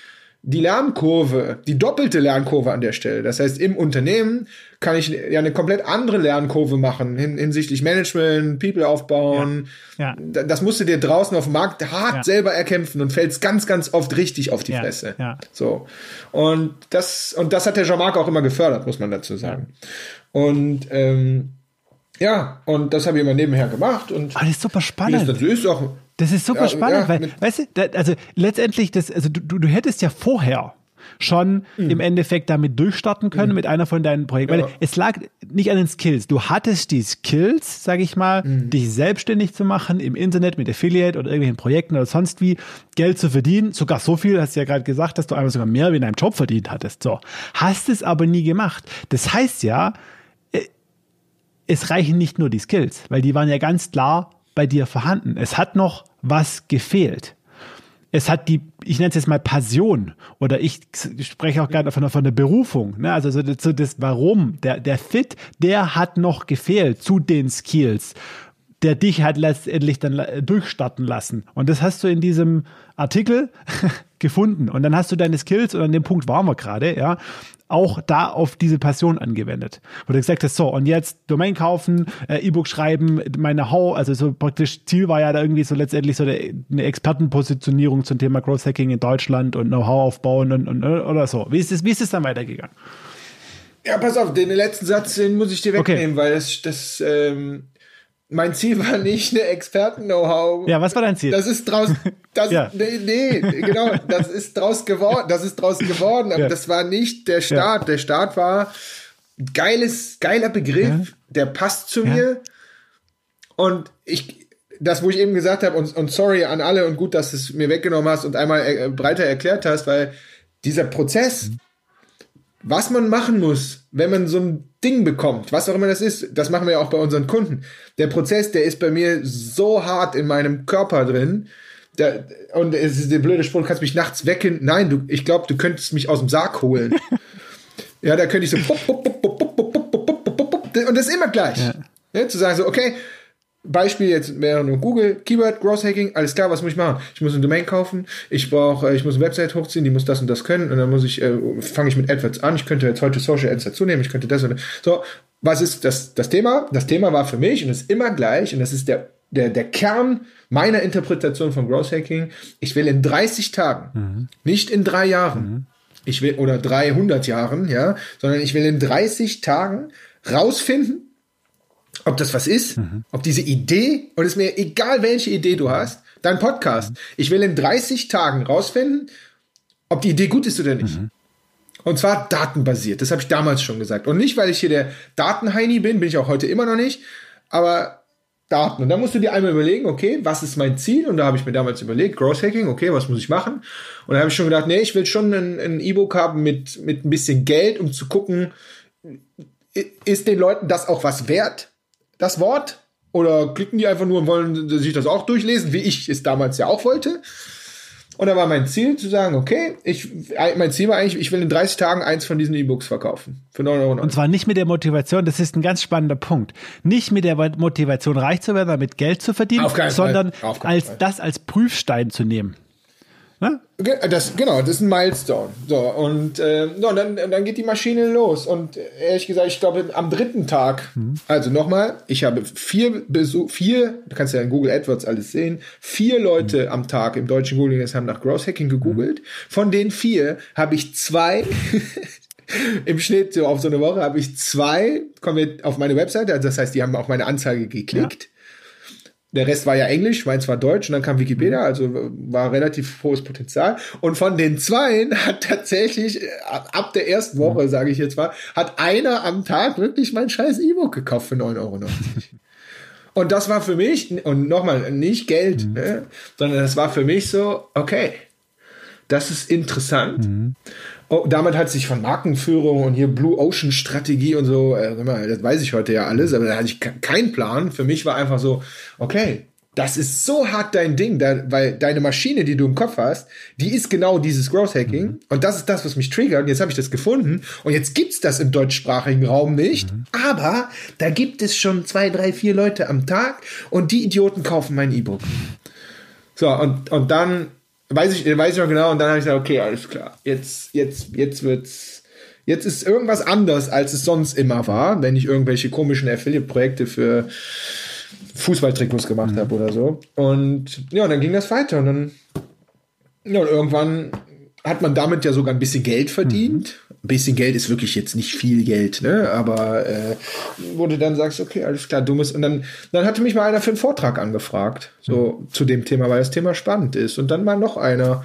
die Lernkurve, die doppelte Lernkurve an der Stelle. Das heißt, im Unternehmen kann ich ja eine komplett andere Lernkurve machen hin, hinsichtlich Management, People aufbauen. Ja. ja. Das musst du dir draußen auf dem Markt hart ja. selber erkämpfen und fällst ganz, ganz oft richtig auf die ja. Fresse. Ja. So. Und das, und das hat der Jean-Marc auch immer gefördert, muss man dazu sagen. Und, ähm, ja, und das habe ich immer nebenher gemacht. Und ist super spannend. das ist, auch Das ist super Ja, spannend, ja, weil, weißt du, da, also letztendlich, das, also du, du, du hättest ja vorher schon im Endeffekt damit durchstarten können mit einer von deinen Projekten. Ja. Weil es lag nicht an den Skills. Du hattest die Skills, sage ich mal, dich selbstständig zu machen im Internet mit Affiliate oder irgendwelchen Projekten oder sonst wie Geld zu verdienen. Sogar so viel, hast du ja gerade gesagt, dass du einmal sogar mehr wie in deinem Job verdient hattest. So. Hast es aber nie gemacht. Das heißt ja, es reichen nicht nur die Skills, weil die waren ja ganz klar bei dir vorhanden. Es hat noch was gefehlt. Es hat die, ich nenne es jetzt mal Passion oder ich spreche auch gerne von, der- von der Berufung. Ne? Also so so das Warum, der, der Fit, der hat noch gefehlt zu den Skills, der dich hat letztendlich dann durchstarten lassen. Und das hast du in diesem Artikel gefunden. Und dann hast du deine Skills und an dem Punkt waren wir gerade, ja, auch da auf diese Passion angewendet. Wo du gesagt hast, so, und jetzt Domain kaufen, äh, E-Book schreiben, meine How, also so praktisch Ziel war ja da irgendwie so letztendlich so eine Expertenpositionierung zum Thema Growth Hacking in Deutschland und Know-how aufbauen und, und oder so. Wie ist es, wie ist es dann weitergegangen? Ja, pass auf, den letzten Satz, den muss ich dir Okay. wegnehmen, weil das, das ähm, mein Ziel war nicht eine Experten-Know-how. Ja, was war dein Ziel? Das ist draus, das, Ja. nee, nee, genau, das ist draus geworden, das ist draus geworden, aber Ja. das war nicht der Start. Der Start war geiles, geiler Begriff, der passt zu Ja. mir. Und ich, das, wo ich eben gesagt habe, und, und sorry an alle und gut, dass du es mir weggenommen hast und einmal äh, breiter erklärt hast, weil dieser Prozess, was man machen muss, wenn man so ein Ding bekommt, was auch immer das ist, das machen wir ja auch bei unseren Kunden. Der Prozess, der ist bei mir so hart in meinem Körper drin. Der, und es ist der blöde Spruch, du kannst mich nachts wecken. Nein, du, ich glaube, du könntest mich aus dem Sarg holen. ja, da könnte ich so. Und das ist immer gleich. Ja. Ja, zu sagen so, okay, Beispiel jetzt wäre nur Google, Keyword, Growth Hacking, alles klar, was muss ich machen? Ich muss eine Domain kaufen, ich brauche, ich muss eine Website hochziehen, die muss das und das können und dann muss ich, äh, fange ich mit AdWords an, ich könnte jetzt heute Social Ads dazu nehmen, ich könnte das und das. So, was ist das, das Thema? Das Thema war für mich und ist immer gleich und das ist der, der, der Kern meiner Interpretation von Growth Hacking. Ich will in 30 Tagen, nicht in drei Jahren, ich will, oder 300 Jahren, ja, sondern ich will in 30 Tagen rausfinden, ob das was ist, ob diese Idee, und es ist mir egal, welche Idee du hast, dein Podcast. Ich will in 30 Tagen rausfinden, ob die Idee gut ist oder nicht. Und zwar datenbasiert. Das habe ich damals schon gesagt. Und nicht, weil ich hier der Datenheini bin, bin ich auch heute immer noch nicht, aber Daten. Und da musst du dir einmal überlegen, okay, was ist mein Ziel? Und da habe ich mir damals überlegt, Growth Hacking, okay, was muss ich machen? Und da habe ich schon gedacht, nee, ich will schon ein, E-Book haben mit, mit ein bisschen Geld, um zu gucken, ist den Leuten das auch was wert, das Wort? Oder klicken die einfach nur und wollen sich das auch durchlesen, wie ich es damals ja auch wollte? Und da war mein Ziel zu sagen, okay, ich, mein Ziel war eigentlich, ich will in 30 Tagen eins von diesen E-Books verkaufen. Für 9,90 Euro. Und zwar nicht mit der Motivation, das ist ein ganz spannender Punkt. Nicht mit der Motivation, reich zu werden, damit Geld zu verdienen, sondern als Fall. das als Prüfstein zu nehmen. Ne? Das, genau, das ist ein Milestone. So, und, äh, no, und dann, und dann geht die Maschine los. Und äh, ehrlich gesagt, ich glaube, am dritten Tag, also nochmal, ich habe vier Besuch, vier, du kannst ja in Google AdWords alles sehen, vier Leute am Tag im deutschen Googling haben nach Growth Hacking gegoogelt. Von den vier habe ich zwei im Schnitt so auf so eine Woche habe ich zwei, kommen wir auf meine Webseite, also das heißt, die haben auf meine Anzeige geklickt. Der Rest war ja Englisch, meins war Deutsch und dann kam Wikipedia, also war relativ hohes Potenzial. Und von den Zweien hat tatsächlich äh, ab der ersten Woche, sage ich jetzt mal, hat einer am Tag wirklich mein scheiß E-Book gekauft für 9,90 Euro. Und das war für mich, und nochmal, nicht Geld, ne, sondern das war für mich so, okay, das ist interessant. Oh, damit hat sich von Markenführung und hier Blue Ocean Strategie und so, äh, das weiß ich heute ja alles, aber da hatte ich ke- keinen Plan. Für mich war einfach so, okay, das ist so hart dein Ding, da, weil deine Maschine, die du im Kopf hast, die ist genau dieses Growth Hacking und das ist das, was mich triggert. Und jetzt habe ich das gefunden und jetzt gibt's das im deutschsprachigen Raum nicht, aber da gibt es schon zwei, drei, vier Leute am Tag und die Idioten kaufen mein E-Book. So, und, und dann weiß ich, weiß ich noch genau, und dann habe ich gesagt, okay, alles klar. Jetzt, jetzt, jetzt wird's, jetzt ist irgendwas anders, als es sonst immer war, wenn ich irgendwelche komischen Affiliate-Projekte für Fußballtrikots gemacht habe oder so. Und ja, und dann ging das weiter und dann, ja, und irgendwann hat man damit ja sogar ein bisschen Geld verdient. Ein bisschen Geld ist wirklich jetzt nicht viel Geld, ne? Aber äh, wo du dann sagst, okay, alles klar, dummes. Und dann, dann hatte mich mal einer für einen Vortrag angefragt, so mhm. zu dem Thema, weil das Thema spannend ist. Und dann mal noch einer.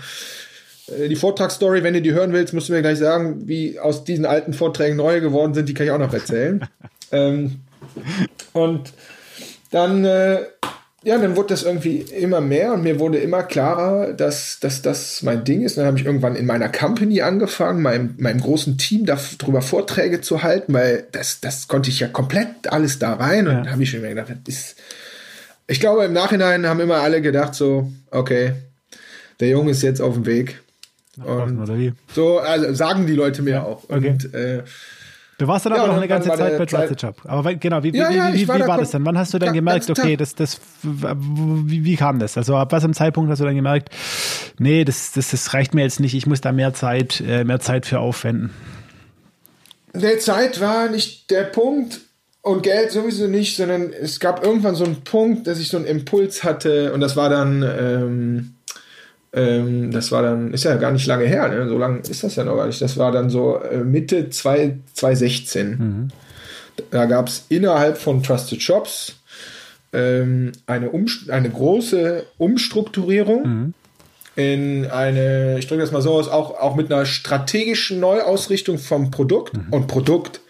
Äh, die Vortragsstory, wenn du die hören willst, musst du mir gleich sagen, wie aus diesen alten Vorträgen neue geworden sind, die kann ich auch noch erzählen. ähm, und dann äh, ja, dann wurde das irgendwie immer mehr und mir wurde immer klarer, dass, dass das mein Ding ist. dann habe ich irgendwann in meiner Company angefangen, meinem, meinem großen Team darüber Vorträge zu halten, weil das, das konnte ich ja komplett alles da rein. Und ja. habe ich schon immer gedacht, das ist. Ich glaube, im Nachhinein haben immer alle gedacht, so, okay, der Junge ist jetzt auf dem Weg. Und so, also sagen die Leute mir ja, auch. Okay. Und äh, Du warst dann ja, aber noch eine ganze Zeit bei Trusted Job. Aber genau, wie, ja, ja, wie, wie, war, wie war das dann? Wann hast du dann gemerkt, okay, das, das, wie, wie kam das? Also ab was im Zeitpunkt hast du dann gemerkt, nee, das, das, das reicht mir jetzt nicht, ich muss da mehr Zeit, äh, mehr Zeit für aufwenden? Der Zeit war nicht der Punkt und Geld sowieso nicht, sondern es gab irgendwann so einen Punkt, dass ich so einen Impuls hatte und das war dann, ähm, ähm, das war dann, ist ja gar nicht lange her, ne? so lange ist das ja noch gar nicht. Das war dann so äh, Mitte 2016. Mhm. Da gab es innerhalb von Trusted Shops ähm, eine, eine große Umstrukturierung mhm. in eine, ich drücke das mal so aus, auch, auch mit einer strategischen Neuausrichtung vom Produkt mhm. und Produkt.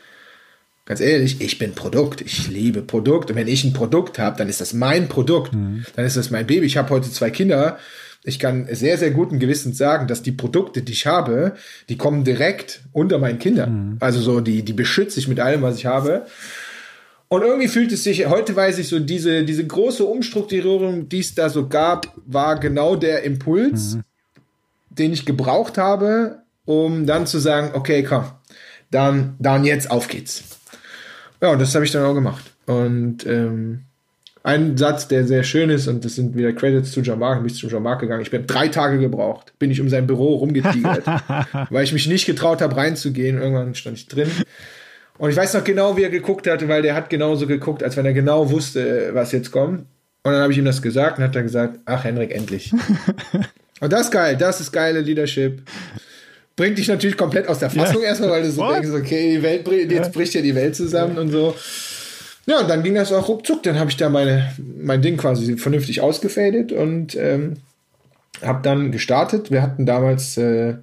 Ganz ehrlich, ich bin Produkt. Ich liebe Produkt. Und wenn ich ein Produkt habe, dann ist das mein Produkt. Mhm. Dann ist das mein Baby. Ich habe heute zwei Kinder ich kann sehr, sehr guten Gewissens sagen, dass die Produkte, die ich habe, die kommen direkt unter meinen Kindern. Mhm. Also so, die, die beschütze ich mit allem, was ich habe. Und irgendwie fühlt es sich, heute weiß ich so, diese, diese große Umstrukturierung, die es da so gab, war genau der Impuls, mhm. den ich gebraucht habe, um dann zu sagen, okay, komm, dann, dann jetzt auf geht's. Ja, und das habe ich dann auch gemacht. Und ähm, ein Satz, der sehr schön ist, und das sind wieder Credits zu bin ich zu Jean-Marc gegangen. Ich bin drei Tage gebraucht, bin ich um sein Büro rumgetigert, weil ich mich nicht getraut habe, reinzugehen. Irgendwann stand ich drin. Und ich weiß noch genau, wie er geguckt hatte, weil der hat genauso geguckt, als wenn er genau wusste, was jetzt kommt. Und dann habe ich ihm das gesagt und hat er gesagt, ach Henrik, endlich. und das ist geil, das ist geile Leadership. Bringt dich natürlich komplett aus der Fassung ja. erstmal, weil du so What? denkst, okay, die Welt, jetzt bricht ja die Welt zusammen ja. und so. Ja, und dann ging das auch ruckzuck. Dann habe ich da meine, mein Ding quasi vernünftig ausgefadet und ähm, habe dann gestartet. Wir hatten damals, äh,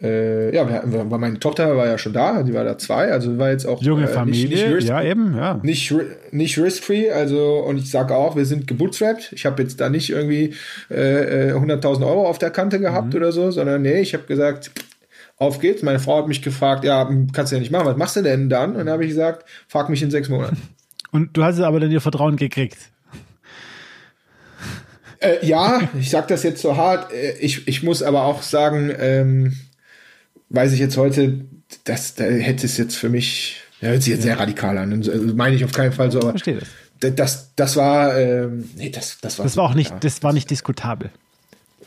äh, ja, wir hatten, meine Tochter war ja schon da, die war da zwei, also war jetzt auch junge äh, Familie, nicht, nicht risk, ja eben, ja, nicht nicht risk-free, also und ich sage auch, wir sind gebootstrapped. Ich habe jetzt da nicht irgendwie äh, 100.000 äh, Euro auf der Kante gehabt mhm. oder so, sondern nee, ich habe gesagt, auf geht's. Meine Frau hat mich gefragt, ja, kannst du ja nicht machen, was machst du denn dann? Und dann habe ich gesagt, frag mich in sechs Monaten. Und du hast aber dann ihr Vertrauen gekriegt. Äh, ja, ich sage das jetzt so hart. Äh, ich, ich muss aber auch sagen, ähm, weiß ich jetzt heute, das da hätte es jetzt für mich, ja, hört sich jetzt ja. sehr radikal an. Also meine ich auf keinen Fall so. Aber Verstehe das. Das, das war, ähm, nee, das, das war. Das war auch nicht, ja. das war nicht diskutabel.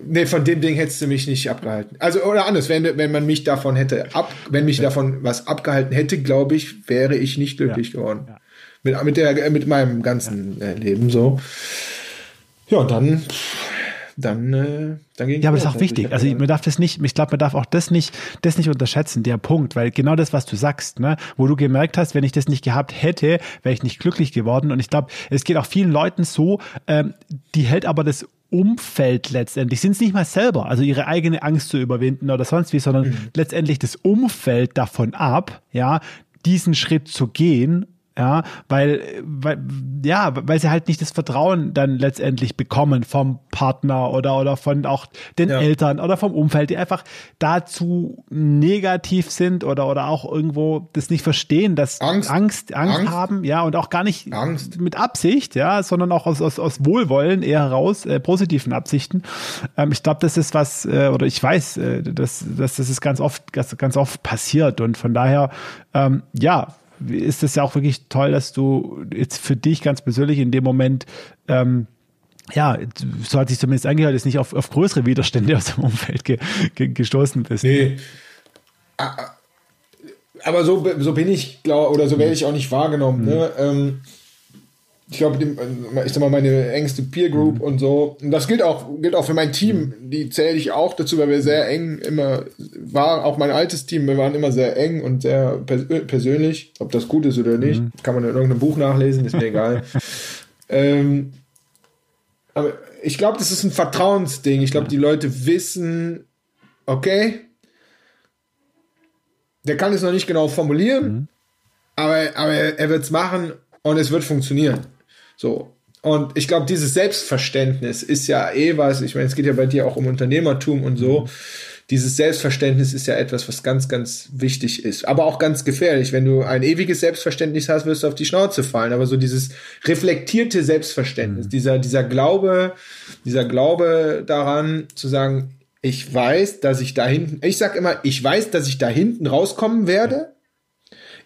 Nee, von dem Ding hättest du mich nicht abgehalten. Also, oder anders, wenn, wenn man mich davon hätte ab, wenn mich ja. davon was abgehalten hätte, glaube ich, wäre ich nicht glücklich geworden. Ja mit, mit, der, mit meinem ganzen ja. Äh, Leben so. Ja, und dann, dann, äh, dann ging Ja, aber das ist auch wichtig. Also man darf das nicht, ich glaube, man darf auch das nicht, das nicht unterschätzen, der Punkt, weil genau das, was du sagst, ne, wo du gemerkt hast, wenn ich das nicht gehabt hätte, wäre ich nicht glücklich geworden. Und ich glaube, es geht auch vielen Leuten so, ähm, die hält aber das Umfeld letztendlich, sind es nicht mal selber, also ihre eigene Angst zu überwinden oder sonst wie, sondern mhm. letztendlich das Umfeld davon ab, ja, diesen Schritt zu gehen ja, weil, weil, ja, weil sie halt nicht das Vertrauen dann letztendlich bekommen vom Partner oder, oder von auch den ja. Eltern oder vom Umfeld, die einfach dazu negativ sind oder, oder auch irgendwo das nicht verstehen, dass Angst, Angst, Angst, Angst. haben, ja, und auch gar nicht Angst. mit Absicht, ja, sondern auch aus, aus, aus Wohlwollen eher heraus, äh, positiven Absichten. Ähm, ich glaube, das ist was, äh, oder ich weiß, äh, dass, dass das ist ganz oft, ganz, ganz oft passiert und von daher, ähm, ja, ist es ja auch wirklich toll, dass du jetzt für dich ganz persönlich in dem Moment ähm, ja, so hat sich zumindest angehört, ist nicht auf, auf größere Widerstände aus dem Umfeld ge, ge, gestoßen bist. Nee. Aber so, so bin ich, glaube oder so werde ich auch nicht wahrgenommen. Mhm. Ne? Ähm, ich glaube, ich sag mal, meine engste Peer Group mhm. und so. Und das gilt auch, gilt auch für mein Team. Die zähle ich auch dazu, weil wir sehr eng immer war, auch mein altes Team, wir waren immer sehr eng und sehr pers persönlich. Ob das gut ist oder nicht, mhm. kann man in irgendeinem Buch nachlesen, ist mir egal. ähm, aber ich glaube, das ist ein Vertrauensding. Ich glaube, die Leute wissen, okay, der kann es noch nicht genau formulieren, mhm. aber, aber er wird es machen und es wird funktionieren. So. Und ich glaube, dieses Selbstverständnis ist ja eh was, ich meine, es geht ja bei dir auch um Unternehmertum und so. Mhm. Dieses Selbstverständnis ist ja etwas, was ganz, ganz wichtig ist. Aber auch ganz gefährlich. Wenn du ein ewiges Selbstverständnis hast, wirst du auf die Schnauze fallen. Aber so dieses reflektierte Selbstverständnis, mhm. dieser, dieser Glaube, dieser Glaube daran, zu sagen, ich weiß, dass ich da hinten, ich sag immer, ich weiß, dass ich da hinten rauskommen werde.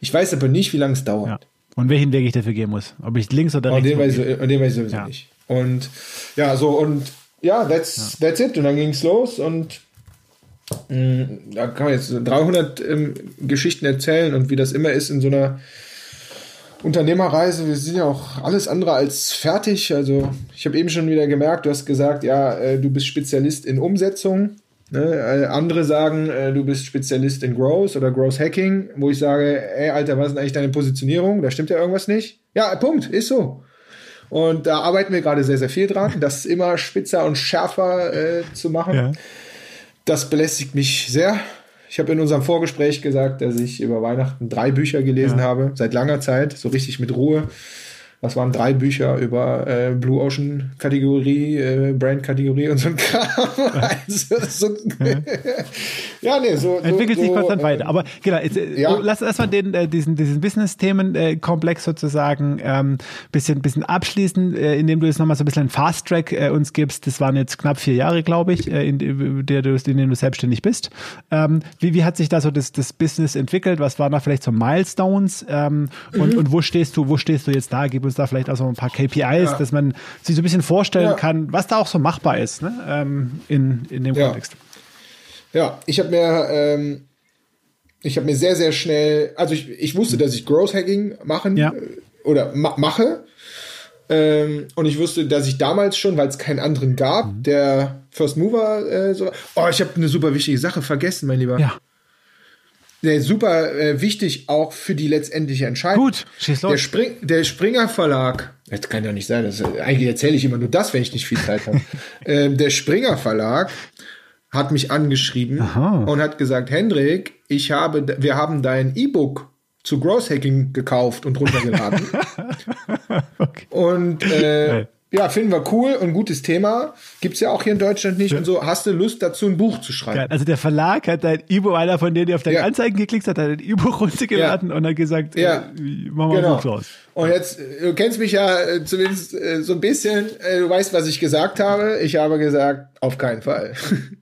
Ich weiß aber nicht, wie lange es dauert. Ja. Und welchen Weg ich dafür gehen muss. Ob ich links oder rechts. Und den, weiß ich, und den weiß ich sowieso ja. nicht. Und ja, so und ja, that's, ja. that's it. Und dann ging es los und mh, mm, da kann man jetzt 300 ähm, Geschichten erzählen und wie das immer ist in so einer Unternehmerreise. Wir sind ja auch alles andere als fertig. Also ich habe eben schon wieder gemerkt, du hast gesagt, ja, äh, du bist Spezialist in Umsetzung. Ne? Äh, andere sagen, äh, du bist Spezialist in Growth oder Growth Hacking, wo ich sage, ey, Alter, was ist eigentlich deine Positionierung? Da stimmt ja irgendwas nicht. Ja, Punkt, ist so. Und da arbeiten wir gerade sehr, sehr viel dran, das immer spitzer und schärfer äh, zu machen. Ja. Das belästigt mich sehr. Ich habe in unserem Vorgespräch gesagt, dass ich über Weihnachten drei Bücher gelesen ja. habe, seit langer Zeit, so richtig mit Ruhe. Das waren drei Bücher über äh, Blue Ocean Kategorie, äh, Brand Kategorie und so ein Kram. also, so, ja, nee, so. Entwickelt so, sich konstant äh, weiter. Aber genau, jetzt, äh, ja. lass erstmal den, äh, diesen, diesen Business-Themen-Komplex sozusagen ähm, bisschen, bisschen abschließen, äh, indem du jetzt nochmal so ein bisschen einen Fast-Track äh, uns gibst. Das waren jetzt knapp vier Jahre, glaube ich, äh, in, in, der du, in denen du selbstständig bist. Ähm, wie, wie hat sich da so das, das Business entwickelt? Was waren da vielleicht so Milestones? Ähm, und, mhm. und wo stehst du, wo stehst du jetzt da? Gib uns da vielleicht auch so ein paar KPIs, ja. dass man sich so ein bisschen vorstellen ja. kann, was da auch so machbar ist ne? ähm, in, in dem ja. Kontext. Ja, ich habe mir, ähm, ich habe mir sehr, sehr schnell, also ich, ich wusste, dass ich Growth Hacking machen ja. Äh, oder ma mache. Ähm, und ich wusste, dass ich damals schon, weil es keinen anderen gab, mhm. der First Mover äh, so. Oh, ich habe eine super wichtige Sache vergessen, mein Lieber. Ja der super äh, wichtig auch für die letztendliche Entscheidung. Gut, schieß los. Der, Spring, der Springer Verlag, das kann ja nicht sein, das, eigentlich erzähle ich immer nur das, wenn ich nicht viel Zeit habe. ähm, der Springer Verlag hat mich angeschrieben Aha. und hat gesagt, Hendrik, ich habe, wir haben dein E-Book zu Growth Hacking gekauft und runtergeladen. okay. Und äh, ja, finden wir cool und gutes Thema. Gibt's ja auch hier in Deutschland nicht ja. und so. Hast du Lust dazu, ein Buch zu schreiben? Ja, also der Verlag hat dein E-Book, einer von denen, die auf deine ja. Anzeigen geklickt hat, hat ein E-Book runtergeladen und hat gesagt, ja. Äh, machen wir genau. ein Buch raus. Und jetzt, du kennst mich ja äh, zumindest äh, so ein bisschen, äh, du weißt, was ich gesagt habe. Ich habe gesagt, auf keinen Fall.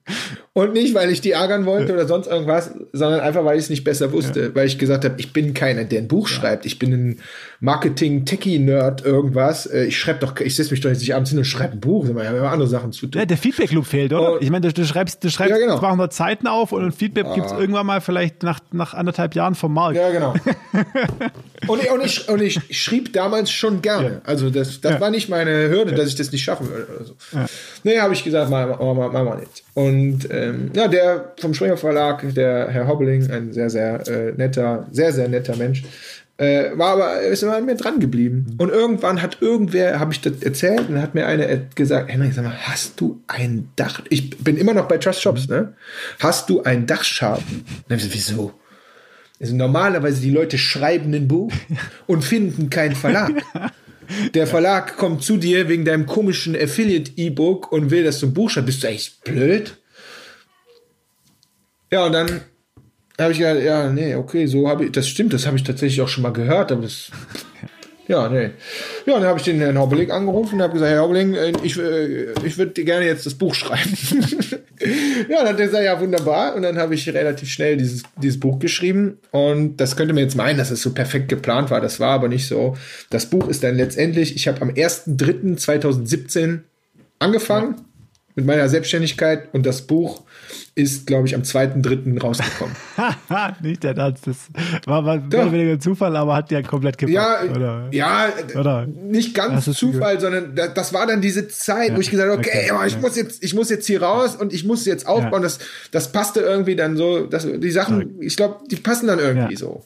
Und nicht, weil ich die ärgern wollte oder sonst irgendwas, sondern einfach, weil ich es nicht besser wusste. Ja. Weil ich gesagt habe, ich bin keiner, der ein Buch ja. schreibt. Ich bin ein Marketing-Techie-Nerd, irgendwas. Äh, ich schreibe doch, ich setze mich doch nicht abends hin und schreibe ein Buch. Ich habe ja andere Sachen zu tun. Ja, der Feedback-Loop fehlt, oder? Und, ich meine, du, du, schreibst, du schreibst ja, genau. 200 Seiten auf und ein Feedback ah. es irgendwann mal vielleicht nach, nach anderthalb Jahren vom Markt. Ja, genau. und, ich, und, ich, und ich schrieb damals schon gerne. Also das, das war nicht meine Hürde, dass ich das nicht schaffen würde. Oder so. Nee, habe ich gesagt, mal, mal, mal, mal nicht. Und ähm, ja, der vom Springer Verlag, der Herr Hobbling, ein sehr, sehr äh, netter, sehr, sehr netter Mensch, äh, war aber ist immer an mir dran geblieben. Mhm. Und irgendwann hat irgendwer, habe ich das erzählt, und hat mir einer gesagt, Henrik, sag mal, hast du ein Dach? Ich bin immer noch bei Trust Shops, ne? Hast du einen Dachschaden? Und ich gesagt, wieso? Also normalerweise die Leute schreiben ein Buch und finden keinen Verlag. Der Verlag kommt zu dir wegen deinem komischen Affiliate-E-Book und will, dass du ein Buch schreibst. Bist du echt blöd? Ja, und dann habe ich gedacht, ja, nee, okay, so habe ich, das stimmt, das habe ich tatsächlich auch schon mal gehört, aber das, ja, nee. Ja, dann habe ich den Herrn Haubeling angerufen und habe gesagt, Herr Haubeling, äh, ich, äh, ich würde gerne jetzt das Buch schreiben. ja, dann hat er gesagt, ja, wunderbar. Und dann habe ich relativ schnell dieses, dieses Buch geschrieben. Und das könnte man jetzt meinen, dass es so perfekt geplant war. Das war aber nicht so. Das Buch ist dann letztendlich, ich habe am 1.3.2017 angefangen. Mit meiner Selbstständigkeit und das Buch ist, glaube ich, am 2.3. rausgekommen. nicht der Tanz, das war mal mehr oder weniger Zufall, aber hat ja komplett gepasst. Ja, oder? ja oder? nicht ganz Zufall, sondern das, das, war dann diese Zeit, ja. wo ich gesagt habe, okay, okay. ich, ja. muss jetzt, ich muss jetzt hier raus und ich muss jetzt aufbauen. Das, das passte irgendwie dann so, das, die Sachen, ich glaube, die passen dann irgendwie so.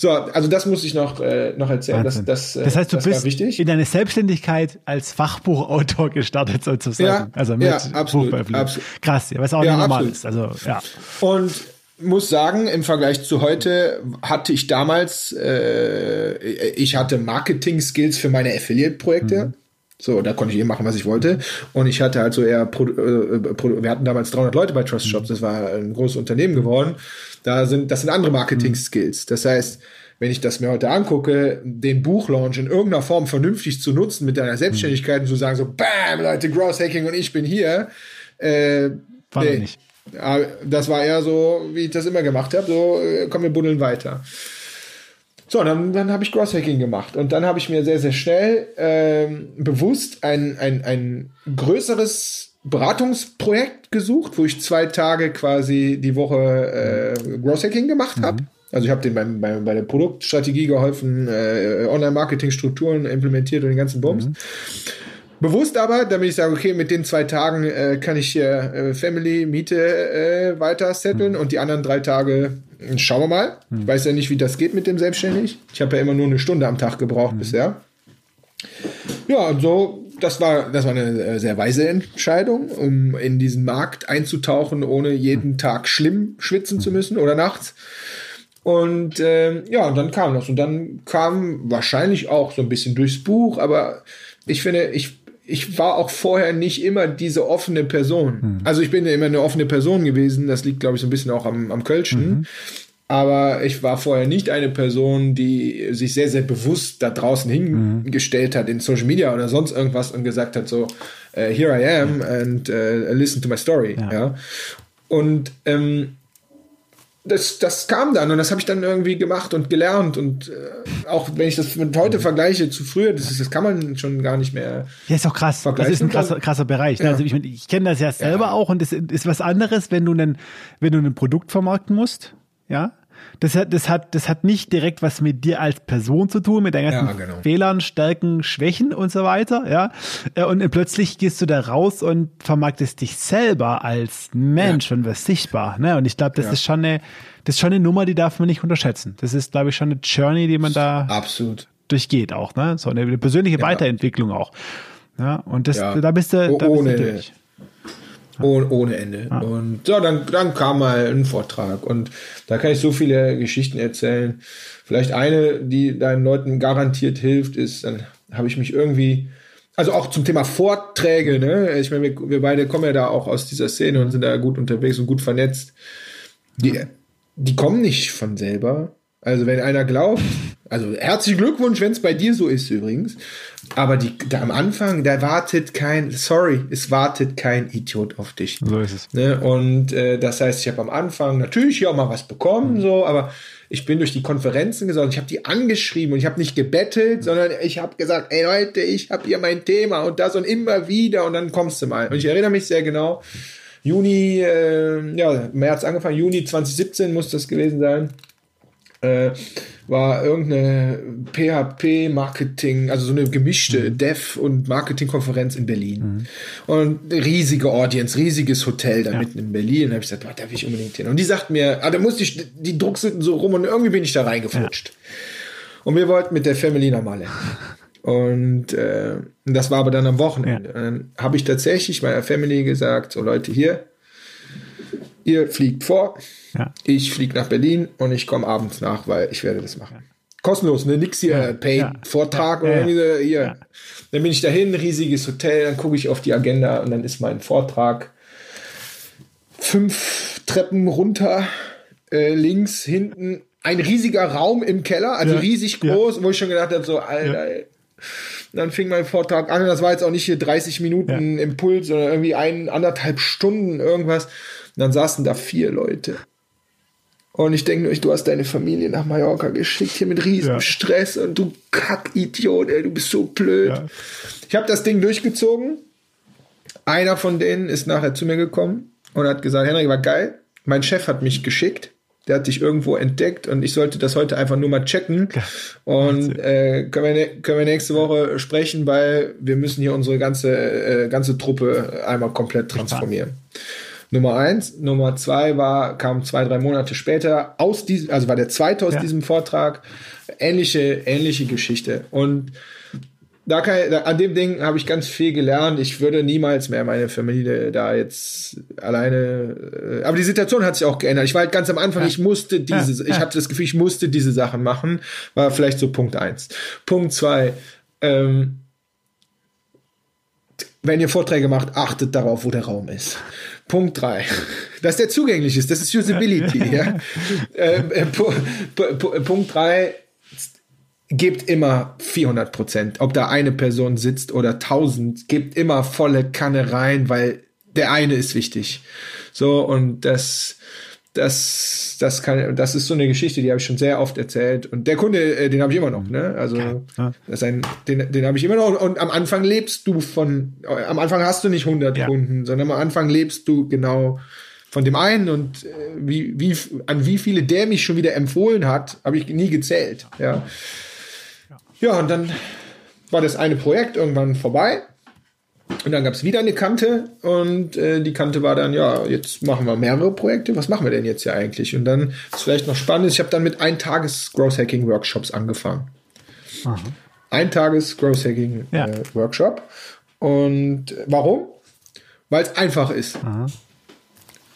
So, also das muss ich noch, äh, noch erzählen. Das, das, das heißt, du das bist in deine Selbstständigkeit als Fachbuchautor gestartet sozusagen. Ja, also mit ja, absolut, absolut. Krass, was auch ja, nicht normal absolut. ist. Also, ja. Und muss sagen, im Vergleich zu heute hatte ich damals, äh, ich hatte Marketing-Skills für meine Affiliate-Projekte. Mhm. So, da konnte ich eben machen, was ich wollte. Und ich hatte halt so eher, Pro, äh, Pro, wir hatten damals 300 Leute bei Trust Shops, das war ein großes Unternehmen geworden. Da sind, das sind andere Marketing-Skills. Das heißt, wenn ich das mir heute angucke, den Buchlaunch in irgendeiner Form vernünftig zu nutzen mit deiner Selbstständigkeit und zu sagen so, bam, Leute, Gross Hacking und ich bin hier. Äh, war nee. nicht. Das war eher so, wie ich das immer gemacht habe, so, äh, komm, wir buddeln weiter. So, dann, dann habe ich Growth-Hacking gemacht. Und dann habe ich mir sehr, sehr schnell ähm, bewusst ein, ein, ein größeres Beratungsprojekt gesucht, wo ich zwei Tage quasi die Woche äh, Growth-Hacking gemacht habe. Mhm. Also ich habe den beim, beim, bei der Produktstrategie geholfen, äh, Online-Marketing-Strukturen implementiert und den ganzen Bums. Mhm. Bewusst aber, damit ich sage, okay, mit den zwei Tagen äh, kann ich hier äh, Family, Miete äh, weiter setteln mhm. und die anderen drei Tage äh, schauen wir mal. Mhm. Ich weiß ja nicht, wie das geht mit dem Selbstständig. Ich habe ja immer nur eine Stunde am Tag gebraucht mhm. bisher. Ja, und so, das war, das war eine äh, sehr weise Entscheidung, um in diesen Markt einzutauchen, ohne jeden mhm. Tag schlimm schwitzen zu müssen oder nachts. Und äh, ja, und dann kam das. Und dann kam wahrscheinlich auch so ein bisschen durchs Buch, aber ich finde, ich ich war auch vorher nicht immer diese offene Person. Mhm. Also ich bin ja immer eine offene Person gewesen. Das liegt, glaube ich, so ein bisschen auch am, am Kölschen. Mhm. Aber ich war vorher nicht eine Person, die sich sehr, sehr bewusst da draußen hingestellt hat in Social Media oder sonst irgendwas und gesagt hat so, uh, here I am and uh, listen to my story. Ja. ja. Und ähm, das, das kam dann und das habe ich dann irgendwie gemacht und gelernt und äh, auch wenn ich das mit heute vergleiche zu früher, das, ist, das kann man schon gar nicht mehr. Ja, ist auch krass. Das ist ein krasser, krasser Bereich. Ne? Ja. Also ich, ich kenne das ja selber ja. auch und es ist was anderes, wenn du einen, wenn du ein Produkt vermarkten musst, ja, das hat, das hat, das hat nicht direkt was mit dir als Person zu tun, mit deinen ganzen ja, genau. Fehlern, Stärken, Schwächen und so weiter, ja. Äh, und plötzlich gehst du da raus und vermarktest dich selber als Mensch ja. und wirst sichtbar, ne? Und ich glaube, das ja. ist schon eine, das ist schon eine Nummer, die darf man nicht unterschätzen. Das ist, glaube ich, schon eine Journey, die man da absolut durchgeht auch, ne? So eine persönliche Weiterentwicklung auch. Ja, und das, da bist du, da bist du durch. Oh, ohne Ende. Ah. Und so, dann, dann kam mal ein Vortrag und da kann ich so viele Geschichten erzählen. Vielleicht eine, die deinen Leuten garantiert hilft, ist, dann habe ich mich irgendwie, also auch zum Thema Vorträge, ne? Ich meine, wir, wir beide kommen ja da auch aus dieser Szene und sind da gut unterwegs und gut vernetzt. Die, die kommen nicht von selber. Also wenn einer glaubt, also herzlichen Glückwunsch, wenn es bei dir so ist übrigens. Aber die, da am Anfang, da wartet kein, sorry, es wartet kein Idiot auf dich. So ist es. Ne? Und äh, das heißt, ich habe am Anfang natürlich hier auch mal was bekommen, mhm. so, aber ich bin durch die Konferenzen gesorgt, ich habe die angeschrieben und ich habe nicht gebettelt, sondern ich habe gesagt, ey Leute, ich habe hier mein Thema und das und immer wieder und dann kommst du mal. Und ich erinnere mich sehr genau, Juni, äh, ja, März angefangen, Juni 2017 muss das gewesen sein äh, war irgendeine PHP-Marketing, also so eine gemischte mhm. Dev- und Marketing-Konferenz in Berlin. Mhm. Und riesige Audience, riesiges Hotel da ja. mitten in Berlin. Und da habe ich gesagt, boah, da will ich unbedingt hin. Und die sagt mir, ah, da musste ich, die druckselten so rum und irgendwie bin ich da reingeflutscht. Ja. Und wir wollten mit der Family nochmal hin. Und äh, das war aber dann am Wochenende. Ja. Und dann habe ich tatsächlich meiner Family gesagt, so Leute, hier, ihr fliegt vor, ja. Ich fliege nach Berlin und ich komme abends nach, weil ich werde das machen. Ja. Kostenlos, ne? Nix hier, ja. Paid, ja. Vortrag oder hier. Ja. Dann bin ich dahin, riesiges Hotel, dann gucke ich auf die Agenda und dann ist mein Vortrag fünf Treppen runter, äh, links, hinten, ein riesiger Raum im Keller, also riesig groß, wo ich schon gedacht habe, so, Alter, ey. Dann fing mein Vortrag an, das war jetzt auch nicht hier 30 Minuten Impuls, sondern irgendwie ein, anderthalb Stunden irgendwas. Und dann saßen da vier Leute. Und ich denke nur, du hast deine Familie nach Mallorca geschickt, hier mit riesen ja. Stress und du Kackidiot, ey, du bist so blöd. Ja. Ich habe das Ding durchgezogen, Einer von denen ist nachher zu mir gekommen und hat gesagt, Henrik, war geil. Mein Chef hat mich geschickt. Der hat dich irgendwo entdeckt und ich sollte das heute einfach nur mal checken. Und äh, können, wir, können wir nächste Woche sprechen, weil wir müssen hier unsere ganze, äh, ganze Truppe einmal komplett transformieren. Nummer eins. Nummer zwei war, kam zwei, drei Monate später aus diesem, also war der zweite aus ja. diesem Vortrag. Ähnliche, ähnliche Geschichte. Und da kann ich, an dem Ding habe ich ganz viel gelernt. Ich würde niemals mehr meine Familie da jetzt alleine. Äh, aber die Situation hat sich auch geändert. Ich war halt ganz am Anfang, ich musste diese, ich hatte das Gefühl, ich musste diese Sachen machen. War vielleicht so Punkt eins. Punkt zwei. Ähm, wenn ihr Vorträge macht, achtet darauf, wo der Raum ist. Punkt drei, dass der zugänglich ist. Das ist Usability. ja. Äh, äh, Punkt drei gebt immer 400 Prozent. Ob da eine Person sitzt oder 1000, gebt immer volle Kanne rein, weil der eine ist wichtig. So, und das, das, das kann, das ist so eine Geschichte, die habe ich schon sehr oft erzählt. Und der Kunde, äh, den habe ich immer noch, ne? Also, ja. ein, den, den habe ich immer noch. Und am Anfang lebst du von, am Anfang hast du nicht 100 ja. Kunden, sondern am Anfang lebst du genau von dem einen und äh, wie, wie, an wie viele der mich schon wieder empfohlen hat, habe ich nie gezählt, ja. Ja, und dann war das eine Projekt irgendwann vorbei. Und dann gab es wieder eine Kante und äh, die Kante war dann, ja, jetzt machen wir mehrere Projekte. Was machen wir denn jetzt hier eigentlich? Und dann ist vielleicht noch spannend, ich habe dann mit ein Tages Growth Hacking Workshops angefangen. Aha. Ein Tages Growth Hacking ja. äh, Workshop. Und warum? Weil es einfach ist. Aha.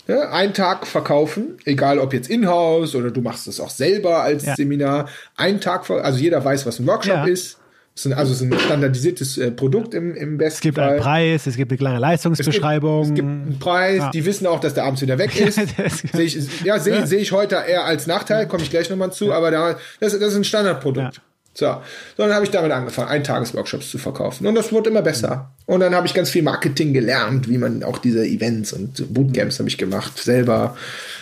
Ja, einen Tag verkaufen, egal ob jetzt in-house oder du machst es auch selber als ja. Seminar. Einen Tag, also jeder weiß, was ein Workshop ja. ist. Es ist also es ist ein standardisiertes äh, Produkt im, im besten Es gibt Fall. einen Preis, es gibt eine klare Leistungsbeschreibung. Es gibt, es gibt einen Preis, ja. die wissen auch, dass der abends wieder weg ist. seh ich, ja, sehe seh ich heute eher als Nachteil, komme ich gleich nochmal zu, aber da, das, das ist ein Standardprodukt. So, so dann habe ich damit angefangen, Eintagesworkshops zu verkaufen. Und das wurde immer besser. Und dann habe ich ganz viel Marketing gelernt, wie man auch diese Events und Bootcamps habe ich gemacht, selber.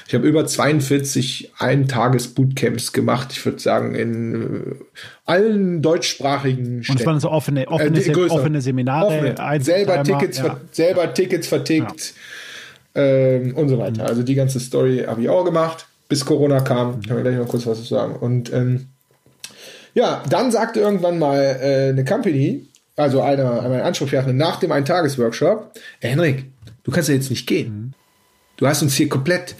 Ich habe über 42 Eintages-Bootcamps gemacht, ich würde sagen, in äh, allen deutschsprachigen Städten. Und es waren so offene, offene, äh, offene Seminare. Offene. Selber, Tickets, ja. selber Tickets vertickt ja. ähm, und so weiter. Also die ganze Story habe ich auch gemacht, bis Corona kam. Mhm. Kann ich gleich noch kurz was zu sagen. Und ähm, ja, dann sagte irgendwann mal äh, eine Company, also einer, einer Ansprechpartner nach dem Ein-Tages-Workshop, Henrik, du kannst ja jetzt nicht gehen. Du hast uns hier komplett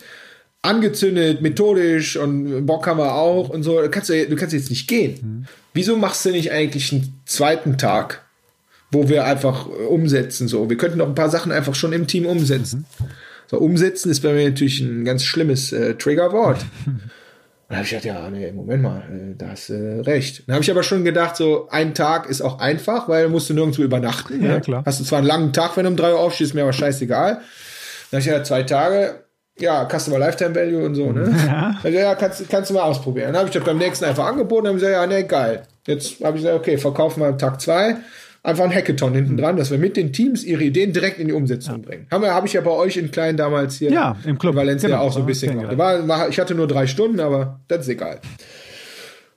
angezündet, methodisch und Bock haben wir auch und so. Du kannst, du kannst jetzt nicht gehen. Wieso machst du nicht eigentlich einen zweiten Tag, wo wir einfach äh, umsetzen? So, wir könnten doch ein paar Sachen einfach schon im Team umsetzen. Mhm. So, umsetzen ist bei mir natürlich ein ganz schlimmes äh, Triggerwort. dann habe ich gedacht, ja, nee, Moment mal, äh, da hast äh, recht. Dann habe ich aber schon gedacht, so ein Tag ist auch einfach, weil musst du nirgendwo übernachten. Ja, ne? klar. Hast du zwar einen langen Tag, wenn du um drei Uhr aufstehst, mir aber scheißegal. Dann habe ich ja zwei Tage, ja, Customer Lifetime Value und so, ne? Ja, also, ja kannst, kannst du mal ausprobieren. Dann habe ich das beim nächsten einfach angeboten, dann habe ich gesagt, ja, nee, geil. Jetzt habe ich gesagt, okay, verkaufen wir Tag zwei einfach ein Hackathon hinten dran, dass wir mit den Teams ihre Ideen direkt in die Umsetzung ja. bringen. Habe hab ich ja bei euch in Klein damals hier ja, im Club. in Valencia genau. auch so ein bisschen gemacht. War, war, ich hatte nur drei Stunden, aber das ist egal.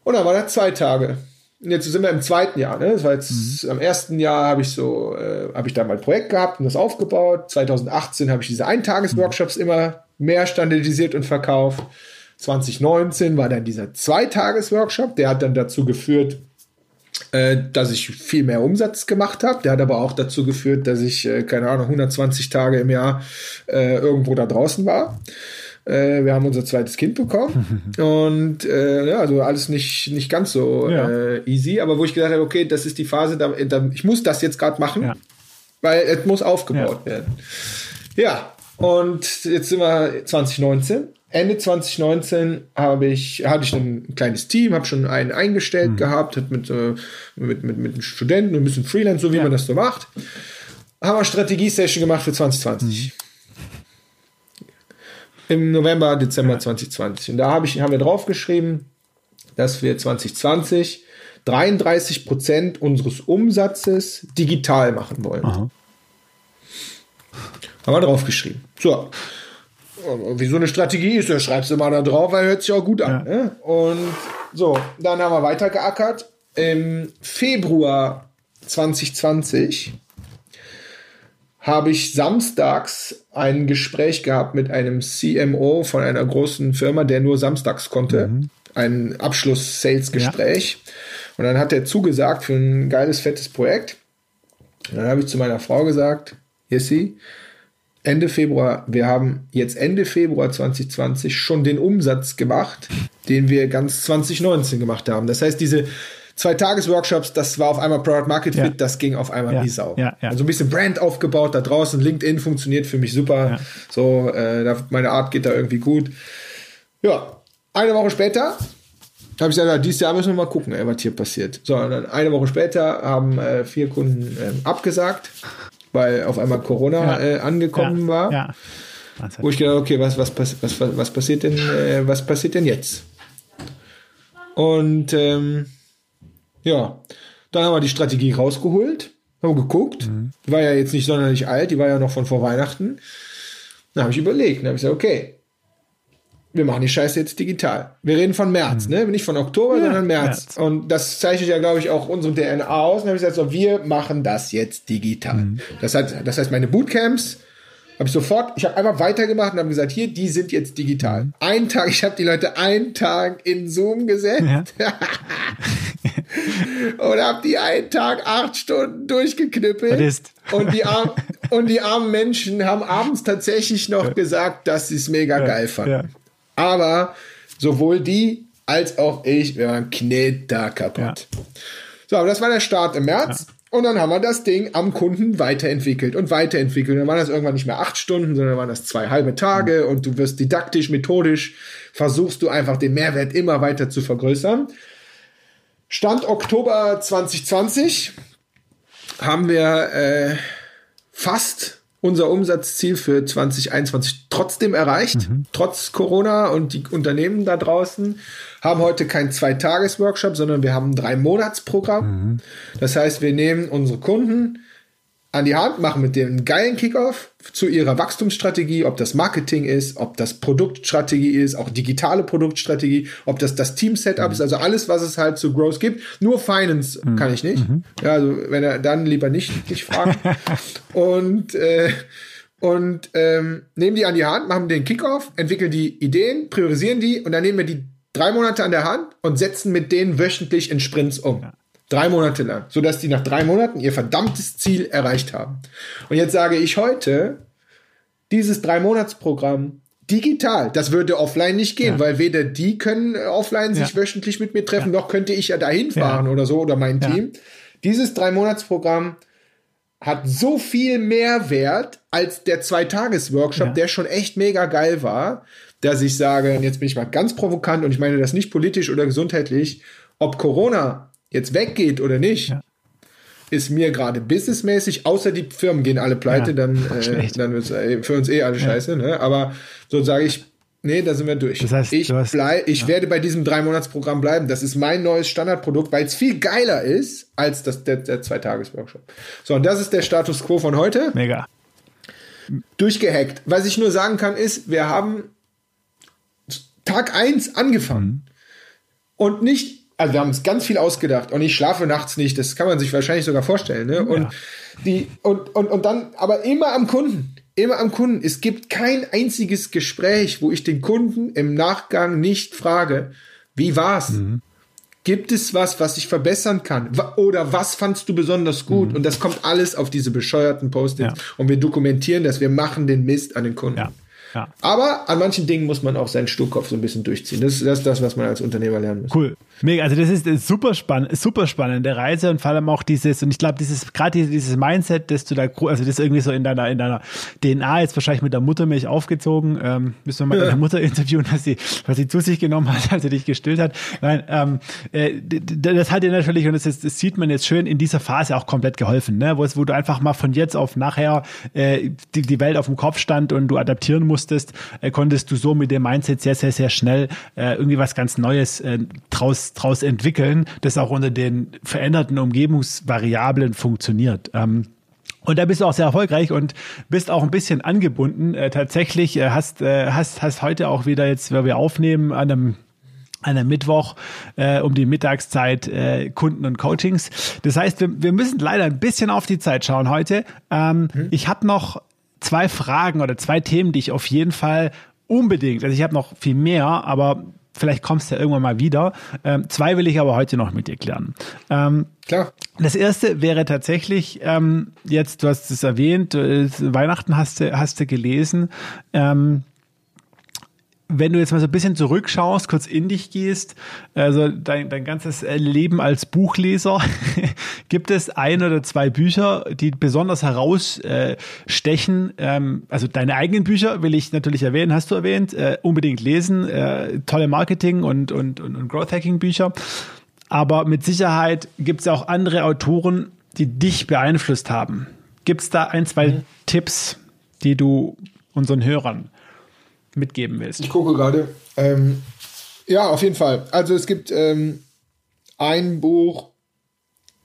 Und dann war das zwei Tage. Und jetzt sind wir im zweiten Jahr. Ne? Das war jetzt mhm. am ersten Jahr habe ich so, äh, habe ich da mal ein Projekt gehabt und das aufgebaut. 2018 habe ich diese Eintagesworkshops mhm. immer mehr standardisiert und verkauft. 2019 war dann dieser Zweitagesworkshop, der hat dann dazu geführt, dass ich viel mehr Umsatz gemacht habe. Der hat aber auch dazu geführt, dass ich, äh, keine Ahnung, 120 Tage im Jahr äh, irgendwo da draußen war. Äh, wir haben unser zweites Kind bekommen und äh, ja, also alles nicht, nicht ganz so ja. äh, easy, aber wo ich gesagt habe, okay, das ist die Phase, da, da ich muss das jetzt gerade machen, ja. weil es muss aufgebaut ja. werden. Ja, und jetzt sind wir 2019 Ende 2019 habe ich, hatte ich ein kleines Team, habe schon einen eingestellt mhm. gehabt, hat mit, äh, mit, mit, mit Studenten und ein bisschen Freelance, so wie ja. man das so macht. Haben wir Strategie-Session gemacht für 2020. Mhm. Im November, Dezember ja. 2020. Und da habe ich, haben wir draufgeschrieben, dass wir 2020 33 Prozent unseres Umsatzes digital machen wollen. Aha. Haben wir draufgeschrieben. So wie so eine Strategie ist, da schreibst du mal da drauf, weil hört sich auch gut an. Ja. Ne? Und so, dann haben wir weitergeackert. Im Februar 2020 habe ich samstags ein Gespräch gehabt mit einem CMO von einer großen Firma, der nur samstags konnte. Mhm. Ein Abschluss-Sales-Gespräch. Ja. Und dann hat er zugesagt für ein geiles, fettes Projekt. Und dann habe ich zu meiner Frau gesagt, Jessie, Ende Februar, wir haben jetzt Ende Februar 2020 schon den Umsatz gemacht, den wir ganz 2019 gemacht haben. Das heißt, diese zwei Tages-Workshops, das war auf einmal Product Market Fit, ja. das ging auf einmal ja. wie Sau. Ja, ja. Also ein bisschen Brand aufgebaut da draußen, LinkedIn funktioniert für mich super. So, äh, meine Art geht da irgendwie gut. Ja, eine Woche später habe ich gesagt, dieses Jahr müssen wir mal gucken, ey, was hier passiert. So, und dann eine Woche später haben äh, vier Kunden äh, abgesagt weil auf einmal Corona ja. äh, angekommen ja. war. Ja. Wo ich gedacht, okay, was, was, was, was, was passiert denn, äh, was passiert denn jetzt? Und ähm, ja, dann haben wir die Strategie rausgeholt, haben geguckt. Mhm. Die war ja jetzt nicht sonderlich alt, die war ja noch von vor Weihnachten. Dann habe ich überlegt, dann habe ich gesagt, okay, wir machen die Scheiße jetzt digital. Wir reden von März, mhm. ne? Nicht von Oktober, ja, sondern März. März. Und das zeichnet ja, glaube ich, auch unsere DNA aus. Und dann habe ich gesagt, so, wir machen das jetzt digital. Mhm. Das, heißt, das heißt, meine Bootcamps habe ich sofort, ich habe einfach weitergemacht und habe gesagt, hier, die sind jetzt digital. Mhm. Einen Tag, ich habe die Leute einen Tag in Zoom gesetzt. Ja. und habe die einen Tag acht Stunden durchgeknüppelt. Und die, arm, und die armen Menschen haben abends tatsächlich noch ja. gesagt, dass sie es mega ja. geil fanden. Aber sowohl die als auch ich, wir waren knetter kaputt. Ja. So, aber das war der Start im März. Ja. Und dann haben wir das Ding am Kunden weiterentwickelt und weiterentwickelt. Und dann waren das irgendwann nicht mehr acht Stunden, sondern waren das zwei halbe Tage. Mhm. Und du wirst didaktisch, methodisch, versuchst du einfach den Mehrwert immer weiter zu vergrößern. Stand Oktober 2020 haben wir äh, fast unser Umsatzziel für 2021 trotzdem erreicht, mhm. trotz Corona und die Unternehmen da draußen haben heute kein Zwei-Tages-Workshop, sondern wir haben ein Drei-Monats-Programm. Mhm. Das heißt, wir nehmen unsere Kunden an die Hand, machen mit denen einen geilen Kickoff zu ihrer Wachstumsstrategie, ob das Marketing ist, ob das Produktstrategie ist, auch digitale Produktstrategie, ob das das Team-Setup mhm. ist, also alles, was es halt zu Growth gibt. Nur Finance mhm. kann ich nicht. Mhm. Ja, also wenn er dann lieber nicht, nicht fragen. und äh, und ähm, nehmen die an die Hand, machen den Kickoff, entwickeln die Ideen, priorisieren die und dann nehmen wir die drei Monate an der Hand und setzen mit denen wöchentlich in Sprints um. Ja. Drei Monate lang, sodass die nach drei Monaten ihr verdammtes Ziel erreicht haben. Und jetzt sage ich heute, dieses Drei-Monats-Programm digital, das würde offline nicht gehen, ja. weil weder die können offline sich ja. wöchentlich mit mir treffen, ja. noch könnte ich ja dahin fahren oder so oder mein Team. Dieses Drei-Monats-Programm hat so viel mehr Wert als der Zwei-Tages-Workshop, der schon echt mega geil war, dass ich sage, und jetzt bin ich mal ganz provokant und ich meine das nicht politisch oder gesundheitlich, ob Corona jetzt weggeht oder nicht, ja. ist mir gerade businessmäßig, außer die Firmen gehen alle pleite, ja, dann, äh, dann wird es äh, für uns eh alle scheiße. Ne? Aber so sage ich, nee, da sind wir durch. Das heißt, ich hast, bleib, ich werde bei diesem Drei-Monats-Programm bleiben. Das ist mein neues Standardprodukt, weil es viel geiler ist als das, der, der Zwei-Tages-Workshop. So, und das ist der Status quo von heute. Mega. Durchgehackt. Was ich nur sagen kann, ist, wir haben Tag eins angefangen. Mhm. Und nicht also wir haben uns ganz viel ausgedacht und ich schlafe nachts nicht, das kann man sich wahrscheinlich sogar vorstellen. Ne? Und, ja. die, und, und, und dann, aber immer am Kunden, immer am Kunden. Es gibt kein einziges Gespräch, wo ich den Kunden im Nachgang nicht frage, wie war's? Mhm. Gibt es was, was ich verbessern kann? Oder was fandst du besonders gut? Mhm. Und das kommt alles auf diese bescheuerten Post-its. Ja. Und wir dokumentieren das, wir machen den Mist an den Kunden. Ja. Ja. Aber an manchen Dingen muss man auch seinen Sturkopf so ein bisschen durchziehen. Das, das ist das, was man als Unternehmer lernen muss. Cool. Mega. Also das ist eine super, spann super spannende Reise und vor allem auch dieses, und ich glaube, dieses, gerade dieses, dieses Mindset, dass du da, also das irgendwie so in deiner, in deiner DNA jetzt wahrscheinlich mit der Muttermilch aufgezogen, ähm, müssen wir mal ja. deine Mutter interviewen, was sie, was sie zu sich genommen hat, als sie dich gestillt hat. Nein, ähm, äh, das hat dir natürlich, und das, ist, das sieht man jetzt schön in dieser Phase auch komplett geholfen, ne? wo, es, wo du einfach mal von jetzt auf nachher äh, die, die Welt auf dem Kopf stand und du adaptieren musst musstest, äh, konntest du so mit dem Mindset sehr, sehr, sehr schnell äh, irgendwie was ganz Neues äh, draus, draus entwickeln, das auch unter den veränderten Umgebungsvariablen funktioniert. Ähm, und da bist du auch sehr erfolgreich und bist auch ein bisschen angebunden. Äh, tatsächlich äh, hast, äh, hast, hast heute auch wieder jetzt, wenn wir aufnehmen, an einem an einem Mittwoch äh, um die Mittagszeit äh, Kunden und Coachings. Das heißt, wir, wir müssen leider ein bisschen auf die Zeit schauen heute. Ähm, mhm. Ich habe noch zwei Fragen oder zwei Themen, die ich auf jeden Fall unbedingt, also ich habe noch viel mehr, aber vielleicht kommst du ja irgendwann mal wieder. Ähm, zwei will ich aber heute noch mit dir klären. Ähm, Klar. Das erste wäre tatsächlich, ähm, jetzt, du hast es erwähnt, äh, Weihnachten hast du, hast du gelesen. Ähm, wenn du jetzt mal so ein bisschen zurückschaust, kurz in dich gehst, also dein, dein ganzes Leben als Buchleser, gibt es ein oder zwei Bücher, die besonders herausstechen? Ähm, also deine eigenen Bücher will ich natürlich erwähnen, hast du erwähnt, äh, unbedingt lesen, äh, tolle Marketing- und, und, und, und Growth-Hacking-Bücher. Aber mit Sicherheit gibt es auch andere Autoren, die dich beeinflusst haben. Gibt es da ein, zwei mhm. Tipps, die du unseren Hörern mitgeben willst. Ich gucke gerade. Ähm, ja, auf jeden Fall. Also es gibt ähm, ein Buch,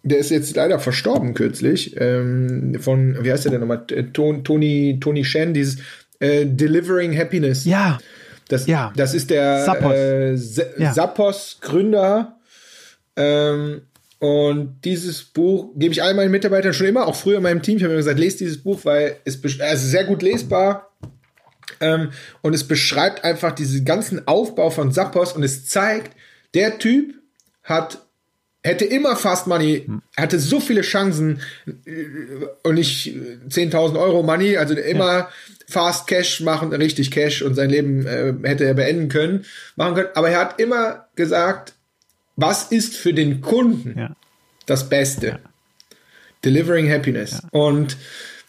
der ist jetzt leider verstorben kürzlich, ähm, von, wie heißt der denn nochmal? Äh, Tony, Tony Shen, dieses äh, Delivering Happiness. Ja. Das, ja. das ist der Sappos, äh, ja. Sappos Gründer. Ähm, und dieses Buch gebe ich all meinen Mitarbeitern schon immer, auch früher in meinem Team. Ich habe immer gesagt, lest dieses Buch, weil es, es ist sehr gut lesbar. Ähm, und es beschreibt einfach diesen ganzen Aufbau von Sappos und es zeigt, der Typ hat hätte immer Fast Money, hatte so viele Chancen äh, und nicht 10.000 Euro Money, also immer ja. Fast Cash machen, richtig Cash und sein Leben äh, hätte er beenden können, machen können. Aber er hat immer gesagt, was ist für den Kunden ja. das Beste? Ja. Delivering Happiness. Und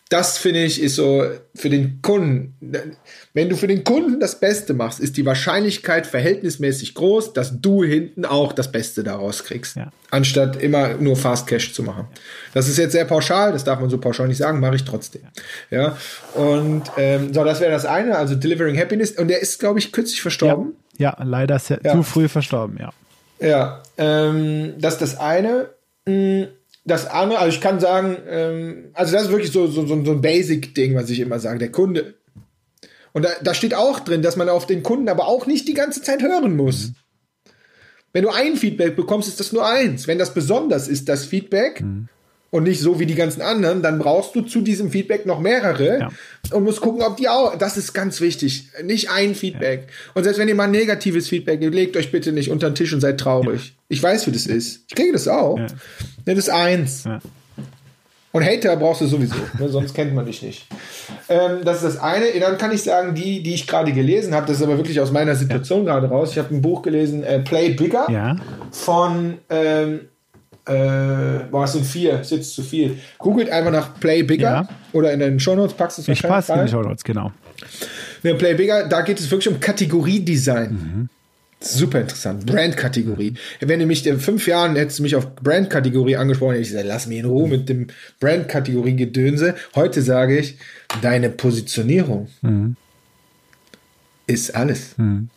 das finde ich ist so für den Kunden. Wenn du für den Kunden das Beste machst, ist die Wahrscheinlichkeit verhältnismäßig groß, dass du hinten auch das Beste daraus kriegst. Ja. Anstatt immer nur Fast Cash zu machen. Das ist jetzt sehr pauschal, das darf man so pauschal nicht sagen, mache ich trotzdem. Ja. Und ähm, so, das wäre das eine, also Delivering Happiness. Und der ist, glaube ich, kürzlich verstorben. Ja, ja leider sehr, ja. zu früh verstorben, ja. Ja, ähm, das ist das eine. Hm, das andere, also ich kann sagen, ähm, also das ist wirklich so, so, so ein Basic-Ding, was ich immer sage. Der Kunde. Und da, da steht auch drin, dass man auf den Kunden aber auch nicht die ganze Zeit hören muss. Mhm. Wenn du ein Feedback bekommst, ist das nur eins. Wenn das besonders ist, das Feedback, mhm und nicht so wie die ganzen anderen, dann brauchst du zu diesem Feedback noch mehrere ja. und musst gucken, ob die auch. Das ist ganz wichtig. Nicht ein Feedback. Ja. Und selbst wenn ihr mal negatives Feedback gebt, legt euch bitte nicht unter den Tisch und seid traurig. Ja. Ich weiß, wie das ist. Ich kriege das auch. Das ist eins. Und Hater brauchst du sowieso, ne? sonst kennt man dich nicht. Ähm, das ist das eine. Dann kann ich sagen, die, die ich gerade gelesen habe, das ist aber wirklich aus meiner Situation gerade raus. Ich habe ein Buch gelesen, äh, Play Bigger von ähm, äh, boah, es sind vier, ist jetzt zu viel. Googelt einfach nach Play Bigger ja. oder in den Shownotes packst du es Ich passe in die Shownotes, genau. Ja, Play Bigger, da geht es wirklich um Kategoriedesign. Mhm. Super interessant. Brand-Kategorie. Wenn du mich in fünf Jahren hättest du mich auf Brand-Kategorie angesprochen, hätte ich gesagt, lass mich in Ruhe mit dem Brand-Kategorie-Gedönse. Heute sage ich, deine Positionierung mhm. ist alles. Mhm.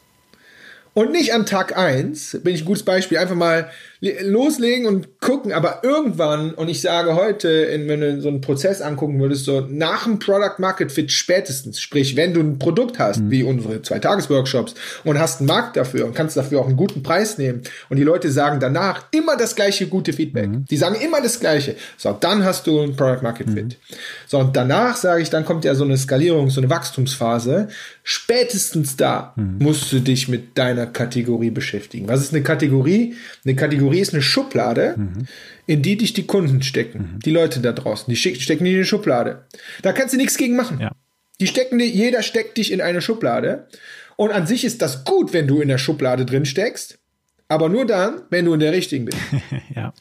Und nicht an Tag eins bin ich ein gutes Beispiel, einfach mal loslegen und gucken, aber irgendwann, und ich sage heute, in, wenn du so einen Prozess angucken würdest, so nach dem Product Market Fit spätestens, sprich, wenn du ein Produkt hast, mhm. wie unsere Zwei-Tages-Workshops, und hast einen Markt dafür und kannst dafür auch einen guten Preis nehmen, und die Leute sagen danach immer das gleiche gute Feedback. Mhm. Die sagen immer das gleiche. So, dann hast du ein Product Market Fit. Mhm. So, und danach sage ich, dann kommt ja so eine Skalierung, so eine Wachstumsphase. Spätestens da mhm. musst du dich mit deiner Kategorie beschäftigen. Was ist eine Kategorie? Eine Kategorie Kategorie ist eine Schublade, mhm. in die dich die Kunden stecken. Mhm. Die Leute da draußen, die stecken die in eine Schublade. Da kannst du nichts gegen machen. Ja. Die stecken, jeder steckt dich in eine Schublade. Und an sich ist das gut, wenn du in der Schublade drin steckst. Aber nur dann, wenn du in der richtigen bist. ja.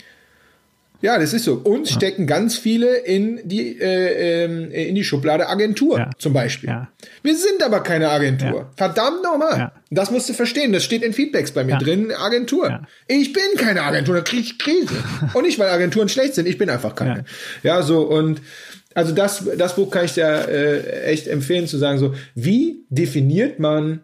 Ja, das ist so. Uns ja. stecken ganz viele in die, äh, äh, in die Schublade Agentur ja. zum Beispiel. Ja. Wir sind aber keine Agentur. Verdammt nochmal. Das musst du verstehen. Das steht in Feedbacks bei mir drin. Agentur. Ich bin keine Agentur. Da krieg ich Krise. und nicht, weil Agenturen schlecht sind. Ich bin einfach keine. Ja, so und also das, das Buch kann ich dir äh, echt empfehlen zu sagen, so, wie definiert man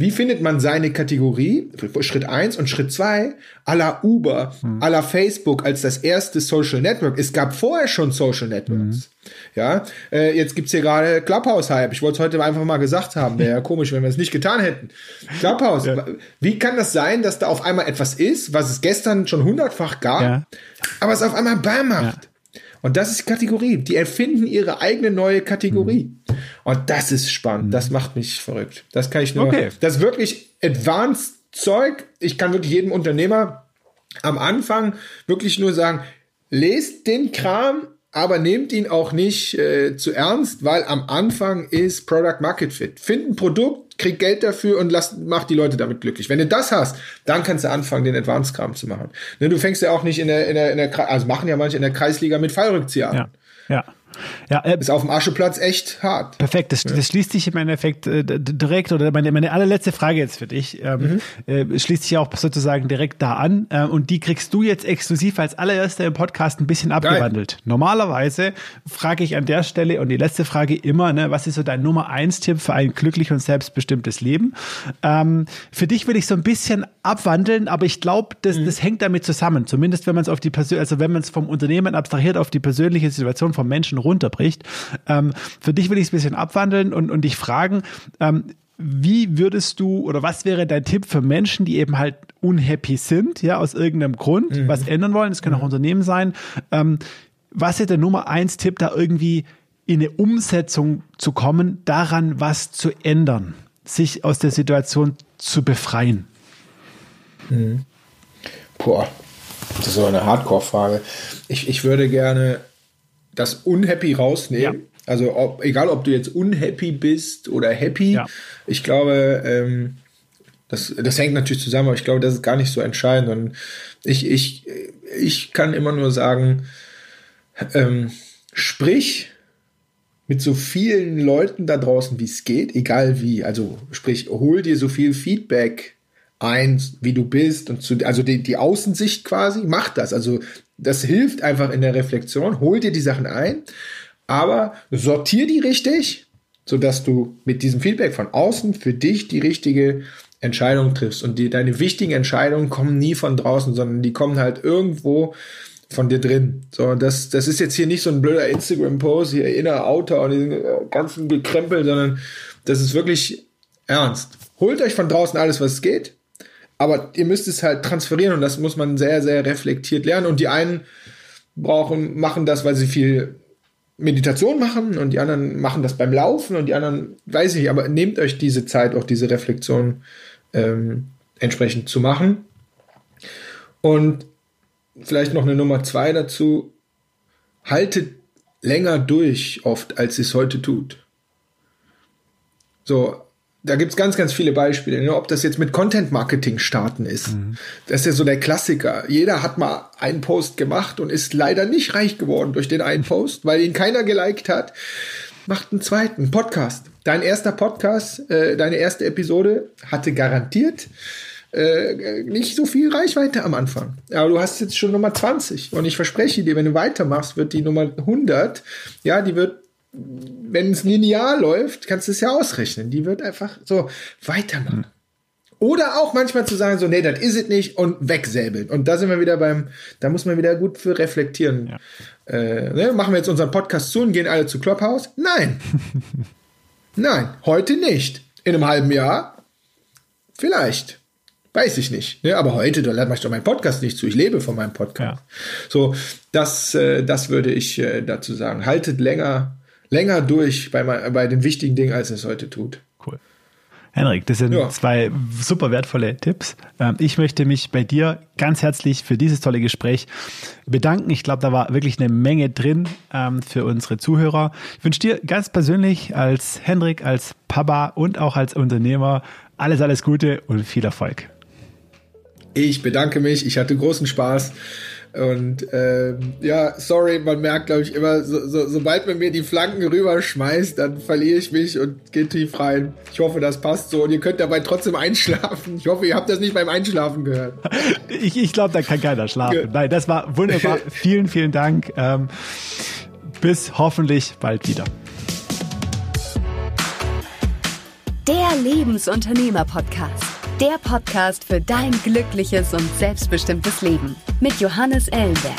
wie findet man seine Kategorie? Schritt eins und Schritt zwei à la Uber, hm. à la Facebook als das erste Social Network. Es gab vorher schon Social Networks. Mhm. Ja, äh, jetzt gibt's hier gerade Clubhouse-Hype. Ich wollte es heute einfach mal gesagt haben. Wäre ja komisch, wenn wir es nicht getan hätten. Clubhouse, ja. wie kann das sein, dass da auf einmal etwas ist, was es gestern schon hundertfach gab, ja. aber es auf einmal Bam macht? Ja. Und das ist die Kategorie. Die erfinden ihre eigene neue Kategorie. Mhm. Und das ist spannend. Mhm. Das macht mich verrückt. Das kann ich nur. Okay. Das ist wirklich advanced Zeug. Ich kann wirklich jedem Unternehmer am Anfang wirklich nur sagen, lest den Kram, aber nehmt ihn auch nicht äh, zu ernst, weil am Anfang ist Product Market Fit. Find ein Produkt, krieg Geld dafür und lass, mach die Leute damit glücklich. Wenn du das hast, dann kannst du anfangen, den Advanced-Kram zu machen. Ne, du fängst ja auch nicht in der, in der, in der, also machen ja manche in der Kreisliga mit Fallrückzieher an. Ja, ja. Ja, äh, ist auf dem Ascheplatz echt hart. Perfekt, das, ja. das schließt sich im Endeffekt äh, direkt, oder meine, meine allerletzte Frage jetzt für dich, ähm, mhm. äh, schließt sich auch sozusagen direkt da an äh, und die kriegst du jetzt exklusiv als allererster im Podcast ein bisschen abgewandelt. Geil. Normalerweise frage ich an der Stelle und die letzte Frage immer, ne, was ist so dein Nummer eins Tipp für ein glücklich und selbstbestimmtes Leben? Ähm, für dich will ich so ein bisschen abwandeln, aber ich glaube, das, mhm. das hängt damit zusammen, zumindest wenn man es auf die Persön also wenn man es vom Unternehmen abstrahiert auf die persönliche Situation vom Menschen runterbricht. Ähm, für dich will ich es ein bisschen abwandeln und, und dich fragen, ähm, wie würdest du oder was wäre dein Tipp für Menschen, die eben halt unhappy sind, ja, aus irgendeinem Grund, mhm. was ändern wollen? Es können auch mhm. Unternehmen sein. Ähm, was ist der Nummer eins Tipp, da irgendwie in eine Umsetzung zu kommen, daran was zu ändern, sich aus der Situation zu befreien? Mhm. Boah, das ist so eine Hardcore-Frage. Ich, ich würde gerne das Unhappy rausnehmen. Ja. Also ob, egal, ob du jetzt unhappy bist oder happy, ja. ich glaube, ähm, das, das hängt natürlich zusammen, aber ich glaube, das ist gar nicht so entscheidend. Und ich, ich, ich kann immer nur sagen, ähm, sprich mit so vielen Leuten da draußen, wie es geht, egal wie. Also sprich, hol dir so viel Feedback ein, wie du bist und zu, also die, die Außensicht quasi, mach das. Also das hilft einfach in der Reflexion. Hol dir die Sachen ein, aber sortier die richtig, sodass du mit diesem Feedback von außen für dich die richtige Entscheidung triffst. Und die, deine wichtigen Entscheidungen kommen nie von draußen, sondern die kommen halt irgendwo von dir drin. So, das, das ist jetzt hier nicht so ein blöder Instagram-Post, hier inner Outer und diesen äh, ganzen Gekrempel, sondern das ist wirklich ernst. Holt euch von draußen alles, was geht. Aber ihr müsst es halt transferieren und das muss man sehr, sehr reflektiert lernen. Und die einen brauchen, machen das, weil sie viel Meditation machen und die anderen machen das beim Laufen und die anderen, weiß ich nicht, aber nehmt euch diese Zeit, auch diese Reflexion ähm, entsprechend zu machen. Und vielleicht noch eine Nummer zwei dazu, haltet länger durch oft, als es heute tut. So, da gibt's ganz, ganz viele Beispiele. Ne? Ob das jetzt mit Content-Marketing starten ist. Mhm. Das ist ja so der Klassiker. Jeder hat mal einen Post gemacht und ist leider nicht reich geworden durch den einen Post, weil ihn keiner geliked hat. Macht einen zweiten Podcast. Dein erster Podcast, äh, deine erste Episode hatte garantiert äh, nicht so viel Reichweite am Anfang. Aber du hast jetzt schon Nummer 20 und ich verspreche dir, wenn du weitermachst, wird die Nummer 100, ja, die wird wenn es linear läuft, kannst du es ja ausrechnen. Die wird einfach so weitermachen. Oder auch manchmal zu sagen, so, nee, das ist es nicht und wegsäbeln. Und da sind wir wieder beim, da muss man wieder gut für reflektieren. Ja. Äh, ne, machen wir jetzt unseren Podcast zu und gehen alle zu Clubhouse? Nein. Nein, heute nicht. In einem halben Jahr? Vielleicht. Weiß ich nicht. Ne? Aber heute, da mache ich doch meinen Podcast nicht zu. Ich lebe von meinem Podcast. Ja. So, das, äh, das würde ich äh, dazu sagen. Haltet länger länger durch bei, bei den wichtigen Dingen, als es heute tut. Cool. Henrik, das sind ja. zwei super wertvolle Tipps. Ähm, ich möchte mich bei dir ganz herzlich für dieses tolle Gespräch bedanken. Ich glaube, da war wirklich eine Menge drin ähm, für unsere Zuhörer. Ich wünsche dir ganz persönlich als Henrik, als Papa und auch als Unternehmer alles, alles Gute und viel Erfolg. Ich bedanke mich. Ich hatte großen Spaß. Und ähm, ja, sorry, man merkt, glaube ich, immer, so, so, sobald man mir die Flanken rüberschmeißt, dann verliere ich mich und gehe tief rein. Ich hoffe, das passt so. Und ihr könnt dabei trotzdem einschlafen. Ich hoffe, ihr habt das nicht beim Einschlafen gehört. ich ich glaube, da kann keiner schlafen. Nein, das war wunderbar. vielen, vielen Dank. Ähm, bis hoffentlich bald wieder. Der Lebensunternehmer-Podcast. Der Podcast für dein glückliches und selbstbestimmtes Leben mit Johannes Ellenberg.